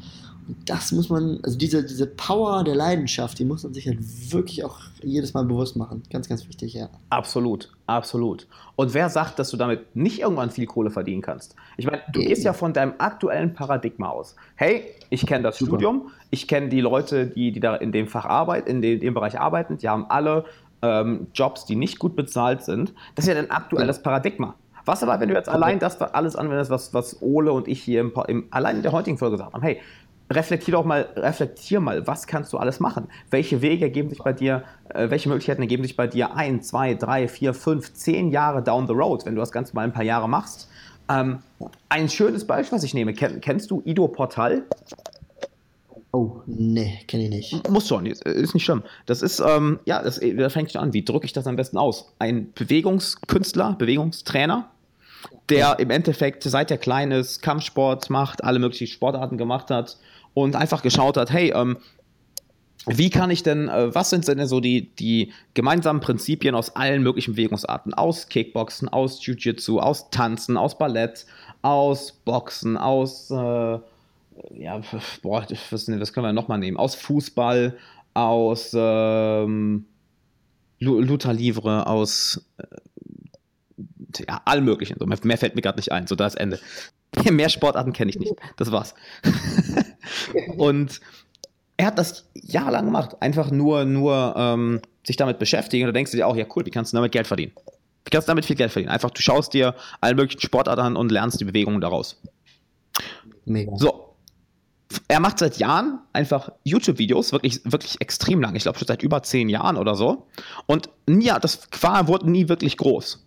Das muss man, also diese, diese Power der Leidenschaft, die muss man sich halt wirklich auch jedes Mal bewusst machen. Ganz, ganz wichtig, ja. Absolut, absolut. Und wer sagt, dass du damit nicht irgendwann viel Kohle verdienen kannst? Ich meine, du gehst ja von deinem aktuellen Paradigma aus. Hey, ich kenne das Super. Studium, ich kenne die Leute, die, die da in dem Fach arbeiten, in dem, dem Bereich arbeiten, die haben alle ähm, Jobs, die nicht gut bezahlt sind. Das ist ja dein aktuelles Paradigma. Was aber, wenn du jetzt allein das alles anwendest, was, was Ole und ich hier im, im, allein in der heutigen Folge gesagt haben, hey, reflektier doch mal, reflektier mal, was kannst du alles machen? Welche Wege ergeben sich bei dir, äh, welche Möglichkeiten ergeben sich bei dir ein, zwei, drei, vier, fünf, zehn Jahre down the road, wenn du das Ganze mal ein paar Jahre machst? Ähm, ein schönes Beispiel, was ich nehme, Ken, kennst du Ido Portal? Oh, nee, kenne ich nicht. Muss schon, ist nicht schlimm. Das ist, ähm, ja, das, das fängt schon an. Wie drücke ich das am besten aus? Ein Bewegungskünstler, Bewegungstrainer, der im Endeffekt, seit er klein ist, Kampfsport macht, alle möglichen Sportarten gemacht hat und einfach geschaut hat, hey, ähm, wie kann ich denn, äh, was sind denn so die, die gemeinsamen Prinzipien aus allen möglichen Bewegungsarten? Aus Kickboxen, aus Jiu-Jitsu, aus Tanzen, aus Ballett, aus Boxen, aus äh, ja, boah, was, was können wir nochmal nehmen? Aus Fußball, aus ähm, Luther Livre, aus äh, ja, allem möglichen. So, mehr fällt mir gerade nicht ein. So, da ist Ende. Mehr Sportarten kenne ich nicht. Das war's. und er hat das jahrelang gemacht. Einfach nur, nur ähm, sich damit beschäftigen. Und da denkst du dir auch, ja cool, wie kannst du damit Geld verdienen? Wie kannst du damit viel Geld verdienen? Einfach, du schaust dir alle möglichen Sportarten an und lernst die Bewegungen daraus. Mega. So, er macht seit Jahren einfach YouTube-Videos, wirklich, wirklich extrem lang. Ich glaube schon seit über zehn Jahren oder so. Und nie, das Qua wurde nie wirklich groß.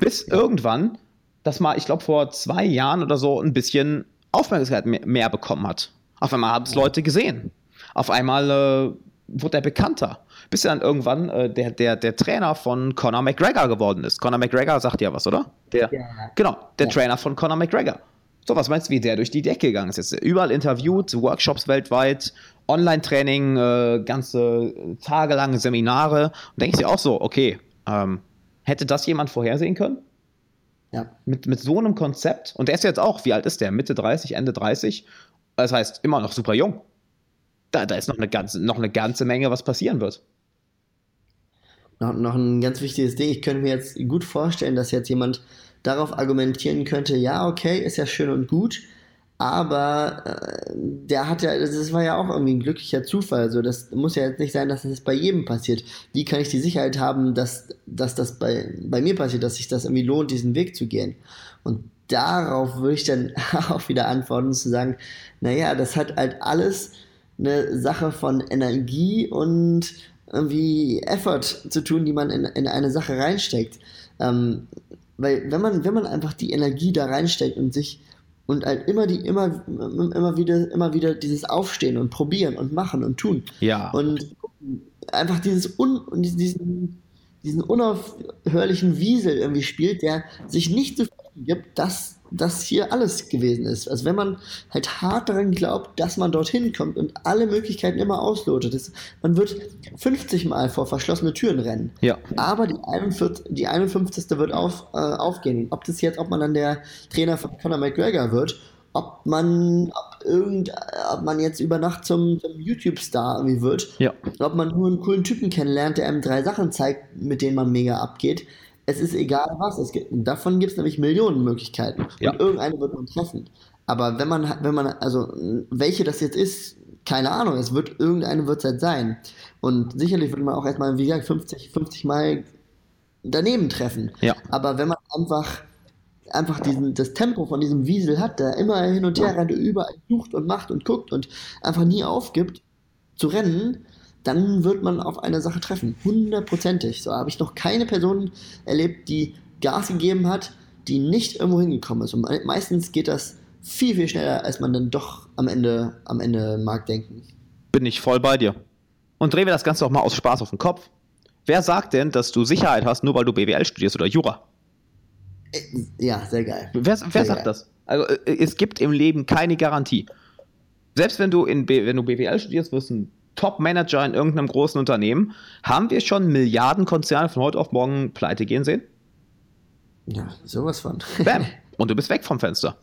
Bis irgendwann, das mal, ich glaube vor zwei Jahren oder so, ein bisschen Aufmerksamkeit mehr, bekommen hat. Auf einmal haben es Leute gesehen. Auf einmal äh, wurde er bekannter. Bis er dann irgendwann äh, der, der, der Trainer von Conor McGregor geworden ist. Conor McGregor sagt ja was, oder? Der, ja. Genau, der ja. Trainer von Conor McGregor. So, was meinst du, wie der durch die Decke gegangen ist? Jetzt überall interviewt, Workshops weltweit, Online-Training, äh, ganze tagelange Seminare. Und denke ich dir auch so, okay, ähm, hätte das jemand vorhersehen können? Ja. Mit, mit so einem Konzept. Und der ist jetzt auch, wie alt ist der? Mitte 30, Ende 30. Das heißt, immer noch super jung. Da, da ist noch eine, ganze, noch eine ganze Menge, was passieren wird. Noch, noch ein ganz wichtiges Ding. Ich könnte mir jetzt gut vorstellen, dass jetzt jemand darauf argumentieren könnte, ja, okay, ist ja schön und gut, aber äh, der hat ja, das war ja auch irgendwie ein glücklicher Zufall. Also das muss ja jetzt nicht sein, dass das bei jedem passiert. Wie kann ich die Sicherheit haben, dass, dass das bei, bei mir passiert, dass sich das irgendwie lohnt, diesen Weg zu gehen? Und darauf würde ich dann auch wieder antworten, zu sagen, naja, das hat halt alles eine Sache von Energie und irgendwie Effort zu tun, die man in, in eine Sache reinsteckt. Ähm, weil wenn man, wenn man einfach die Energie da reinsteckt und sich und halt immer die, immer, immer wieder, immer wieder dieses Aufstehen und probieren und machen und tun. Ja. Und einfach dieses un, diesen, diesen unaufhörlichen Wiesel irgendwie spielt, der sich nicht so viel gibt, dass das hier alles gewesen ist. Also wenn man halt hart daran glaubt, dass man dorthin kommt und alle Möglichkeiten immer auslotet, ist, man wird 50 Mal vor verschlossene Türen rennen. Ja. Aber die 41, die 51. wird auf, äh, aufgehen. Ob das jetzt, ob man dann der Trainer von Conor McGregor wird, ob man, ob irgend, ob man jetzt über Nacht zum, zum YouTube-Star irgendwie wird, ja. ob man nur einen coolen Typen kennenlernt, der einem drei Sachen zeigt, mit denen man mega abgeht es ist egal was. Es gibt, davon gibt es nämlich Millionen Möglichkeiten. Ja. Und irgendeine wird man treffen. Aber wenn man, wenn man, also welche das jetzt ist, keine Ahnung, es wird, irgendeine wird es halt sein. Und sicherlich wird man auch erstmal, wie gesagt, 50, 50 Mal daneben treffen. Ja. Aber wenn man einfach, einfach diesen, das Tempo von diesem Wiesel hat, der immer hin und her rennt, überall sucht und macht und guckt und einfach nie aufgibt zu rennen, dann wird man auf eine Sache treffen. Hundertprozentig. So habe ich noch keine Person erlebt, die Gas gegeben hat, die nicht irgendwo hingekommen ist. Und meistens geht das viel, viel schneller, als man dann doch am Ende, am Ende mag denken. Bin ich voll bei dir. Und drehen wir das Ganze auch mal aus Spaß auf den Kopf. Wer sagt denn, dass du Sicherheit hast, nur weil du BWL studierst oder Jura? Äh, ja, sehr geil. Wer, wer sehr sagt geil. das? Also äh, es gibt im Leben keine Garantie. Selbst wenn du, in B, wenn du BWL studierst, wirst du ein Top-Manager in irgendeinem großen Unternehmen. Haben wir schon Milliardenkonzerne von heute auf morgen pleite gehen sehen? Ja, sowas von. Bam. Und du bist weg vom Fenster.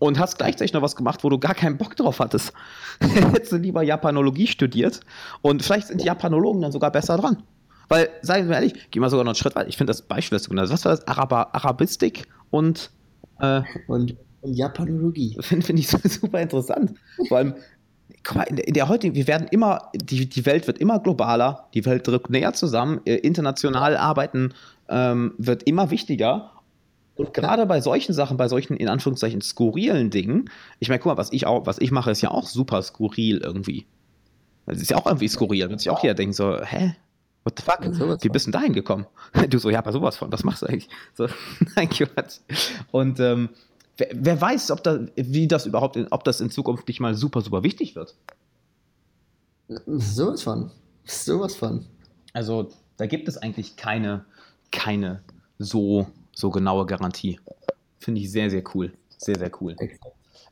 und hast gleichzeitig noch was gemacht, wo du gar keinen Bock drauf hattest. Hättest du lieber Japanologie studiert und vielleicht sind die Japanologen dann sogar besser dran. Weil, seien wir ehrlich, gehen wir sogar noch einen Schritt weiter. Ich finde das Beispiel, das du genannt hast, was war das? Araber, Arabistik und, äh, und, und Japanologie. Finde find ich super interessant. Vor allem, guck mal, in der, in der heutigen, wir werden immer, die, die Welt wird immer globaler, die Welt drückt näher zusammen, äh, international arbeiten ähm, wird immer wichtiger. Und gerade bei solchen Sachen, bei solchen in Anführungszeichen skurrilen Dingen, ich meine, guck mal, was ich auch, was ich mache, ist ja auch super skurril irgendwie. Das ist ja auch irgendwie skurril. Wird sich auch hier denken, so, hä? What the fuck? Wie bist du denn dahin gekommen? Du so, ja, aber sowas von, was machst du eigentlich? So, nein, Quatsch. Und ähm, wer, wer, weiß, ob da, wie das überhaupt, ob das in Zukunft nicht mal super, super wichtig wird. Sowas von. Sowas von. Also, da gibt es eigentlich keine, keine so so genaue Garantie. Finde ich sehr, sehr cool. Sehr, sehr cool.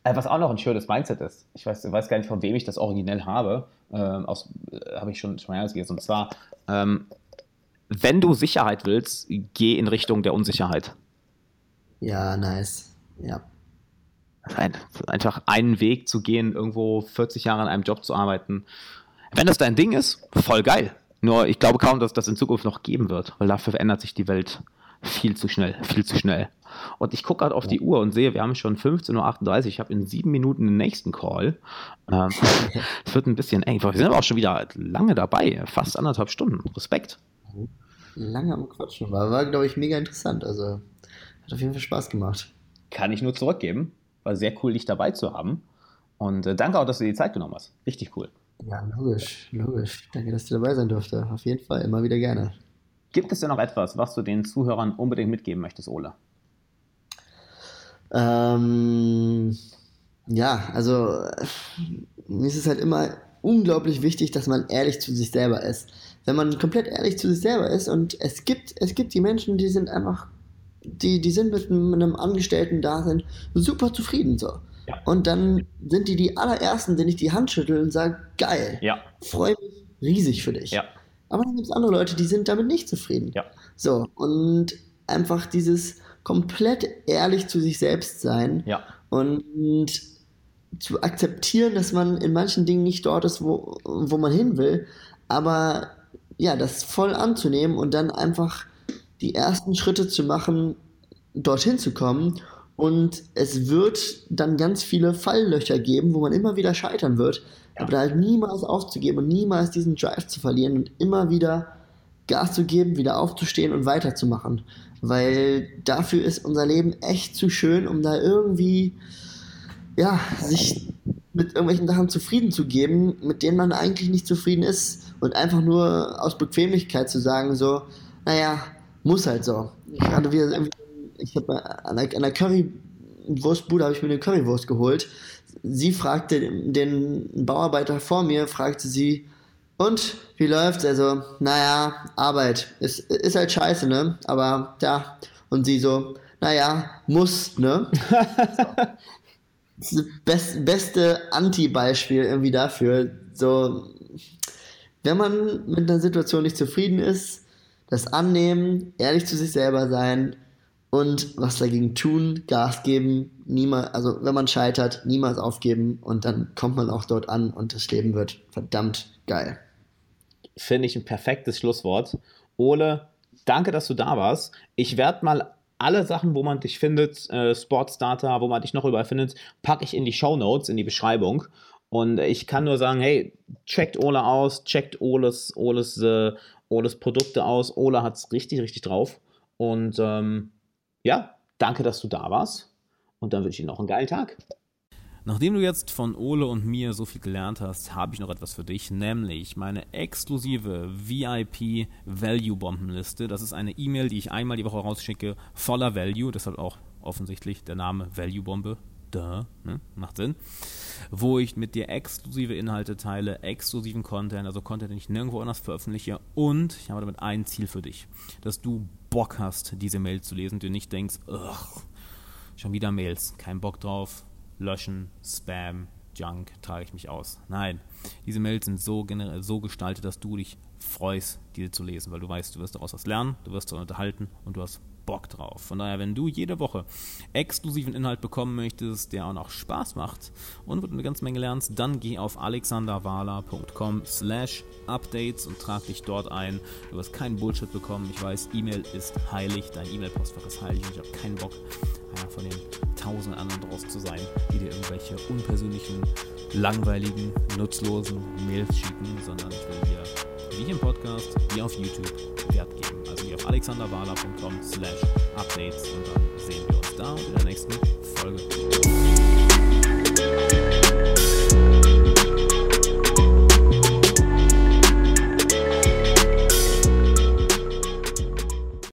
Äh, was auch noch ein schönes Mindset ist. Ich weiß, weiß gar nicht, von wem ich das originell habe. Ähm, äh, habe ich schon, schon mal gelesen. Und zwar, ähm, wenn du Sicherheit willst, geh in Richtung der Unsicherheit. Ja, nice. Ja. Ein, einfach einen Weg zu gehen, irgendwo 40 Jahre an einem Job zu arbeiten. Wenn das dein Ding ist, voll geil. Nur ich glaube kaum, dass das in Zukunft noch geben wird, weil dafür verändert sich die Welt viel zu schnell, viel zu schnell. Und ich gucke gerade auf die Uhr und sehe, wir haben schon 15.38 Uhr. Ich habe in sieben Minuten den nächsten Call. Ähm, es wird ein bisschen eng. Wir sind aber auch schon wieder lange dabei, fast anderthalb Stunden. Respekt. Lange am Quatschen war, war glaube ich, mega interessant. Also hat auf jeden Fall Spaß gemacht. Kann ich nur zurückgeben. War sehr cool, dich dabei zu haben. Und äh, danke auch, dass du dir die Zeit genommen hast. Richtig cool. Ja, logisch, logisch. Danke, dass du dabei sein durfte. Auf jeden Fall, immer wieder gerne. Gibt es denn noch etwas, was du den Zuhörern unbedingt mitgeben möchtest, Ole? Ähm, ja, also mir ist es halt immer unglaublich wichtig, dass man ehrlich zu sich selber ist. Wenn man komplett ehrlich zu sich selber ist und es gibt, es gibt die Menschen, die sind einfach, die, die sind mit einem Angestellten da, sind super zufrieden so. Ja. Und dann sind die die allerersten, denen ich die Hand schüttel und sage, geil, ja. freue mich riesig für dich. Ja. Aber dann gibt es andere Leute, die sind damit nicht zufrieden. Ja. So, und einfach dieses komplett ehrlich zu sich selbst sein ja. und, und zu akzeptieren, dass man in manchen Dingen nicht dort ist, wo, wo man hin will, aber ja, das voll anzunehmen und dann einfach die ersten Schritte zu machen, dorthin zu kommen. Und es wird dann ganz viele Falllöcher geben, wo man immer wieder scheitern wird. Aber da halt niemals aufzugeben und niemals diesen Drive zu verlieren und immer wieder Gas zu geben, wieder aufzustehen und weiterzumachen. Weil dafür ist unser Leben echt zu schön, um da irgendwie, ja, sich mit irgendwelchen Sachen zufrieden zu geben, mit denen man eigentlich nicht zufrieden ist und einfach nur aus Bequemlichkeit zu sagen, so, naja, muss halt so. Gerade wieder, ich habe an der Currywurstbude habe ich mir eine Currywurst geholt sie fragte den Bauarbeiter vor mir, fragte sie, und wie läuft's? Also, naja, Arbeit. Ist, ist halt scheiße, ne? Aber ja. Und sie so, naja, muss, ne? das best, beste Anti-Beispiel irgendwie dafür. So, wenn man mit einer Situation nicht zufrieden ist, das annehmen, ehrlich zu sich selber sein, und was dagegen tun, Gas geben, niemals, also wenn man scheitert, niemals aufgeben und dann kommt man auch dort an und das Leben wird verdammt geil. Finde ich ein perfektes Schlusswort. Ole, danke, dass du da warst. Ich werde mal alle Sachen, wo man dich findet, äh, Sportsdata, wo man dich noch überall findet, packe ich in die Show Notes, in die Beschreibung. Und ich kann nur sagen, hey, checkt Ole aus, checkt Oles, Oles, äh, Oles Produkte aus. Ole hat es richtig, richtig drauf. Und ähm, ja, danke, dass du da warst. Und dann wünsche ich dir noch einen geilen Tag. Nachdem du jetzt von Ole und mir so viel gelernt hast, habe ich noch etwas für dich, nämlich meine exklusive VIP Value Bombenliste. Das ist eine E-Mail, die ich einmal die Woche rausschicke, voller Value, deshalb auch offensichtlich der Name Value Bombe. Duh, ne? macht Sinn. Wo ich mit dir exklusive Inhalte teile, exklusiven Content, also Content, den ich nirgendwo anders veröffentliche. Und ich habe damit ein Ziel für dich, dass du Bock hast, diese Mail zu lesen, du nicht denkst, schon wieder Mails, kein Bock drauf, löschen, Spam, Junk, trage ich mich aus. Nein, diese Mails sind so, generell, so gestaltet, dass du dich freust, diese zu lesen, weil du weißt, du wirst daraus was lernen, du wirst daran unterhalten und du hast Bock drauf. Von daher, wenn du jede Woche exklusiven Inhalt bekommen möchtest, der auch noch Spaß macht und wo du eine ganze Menge lernst, dann geh auf alexanderwala.com slash updates und trag dich dort ein. Du wirst keinen Bullshit bekommen. Ich weiß, E-Mail ist heilig, dein E-Mail-Postfach ist heilig und ich habe keinen Bock, einer von den tausend anderen draus zu sein, die dir irgendwelche unpersönlichen, langweiligen, nutzlosen Mails schicken, sondern ich will hier, wie im Podcast, wie auf YouTube, Wert geben. Also geh auf alexanderwala.com slash updates und dann sehen wir uns da in der nächsten Folge.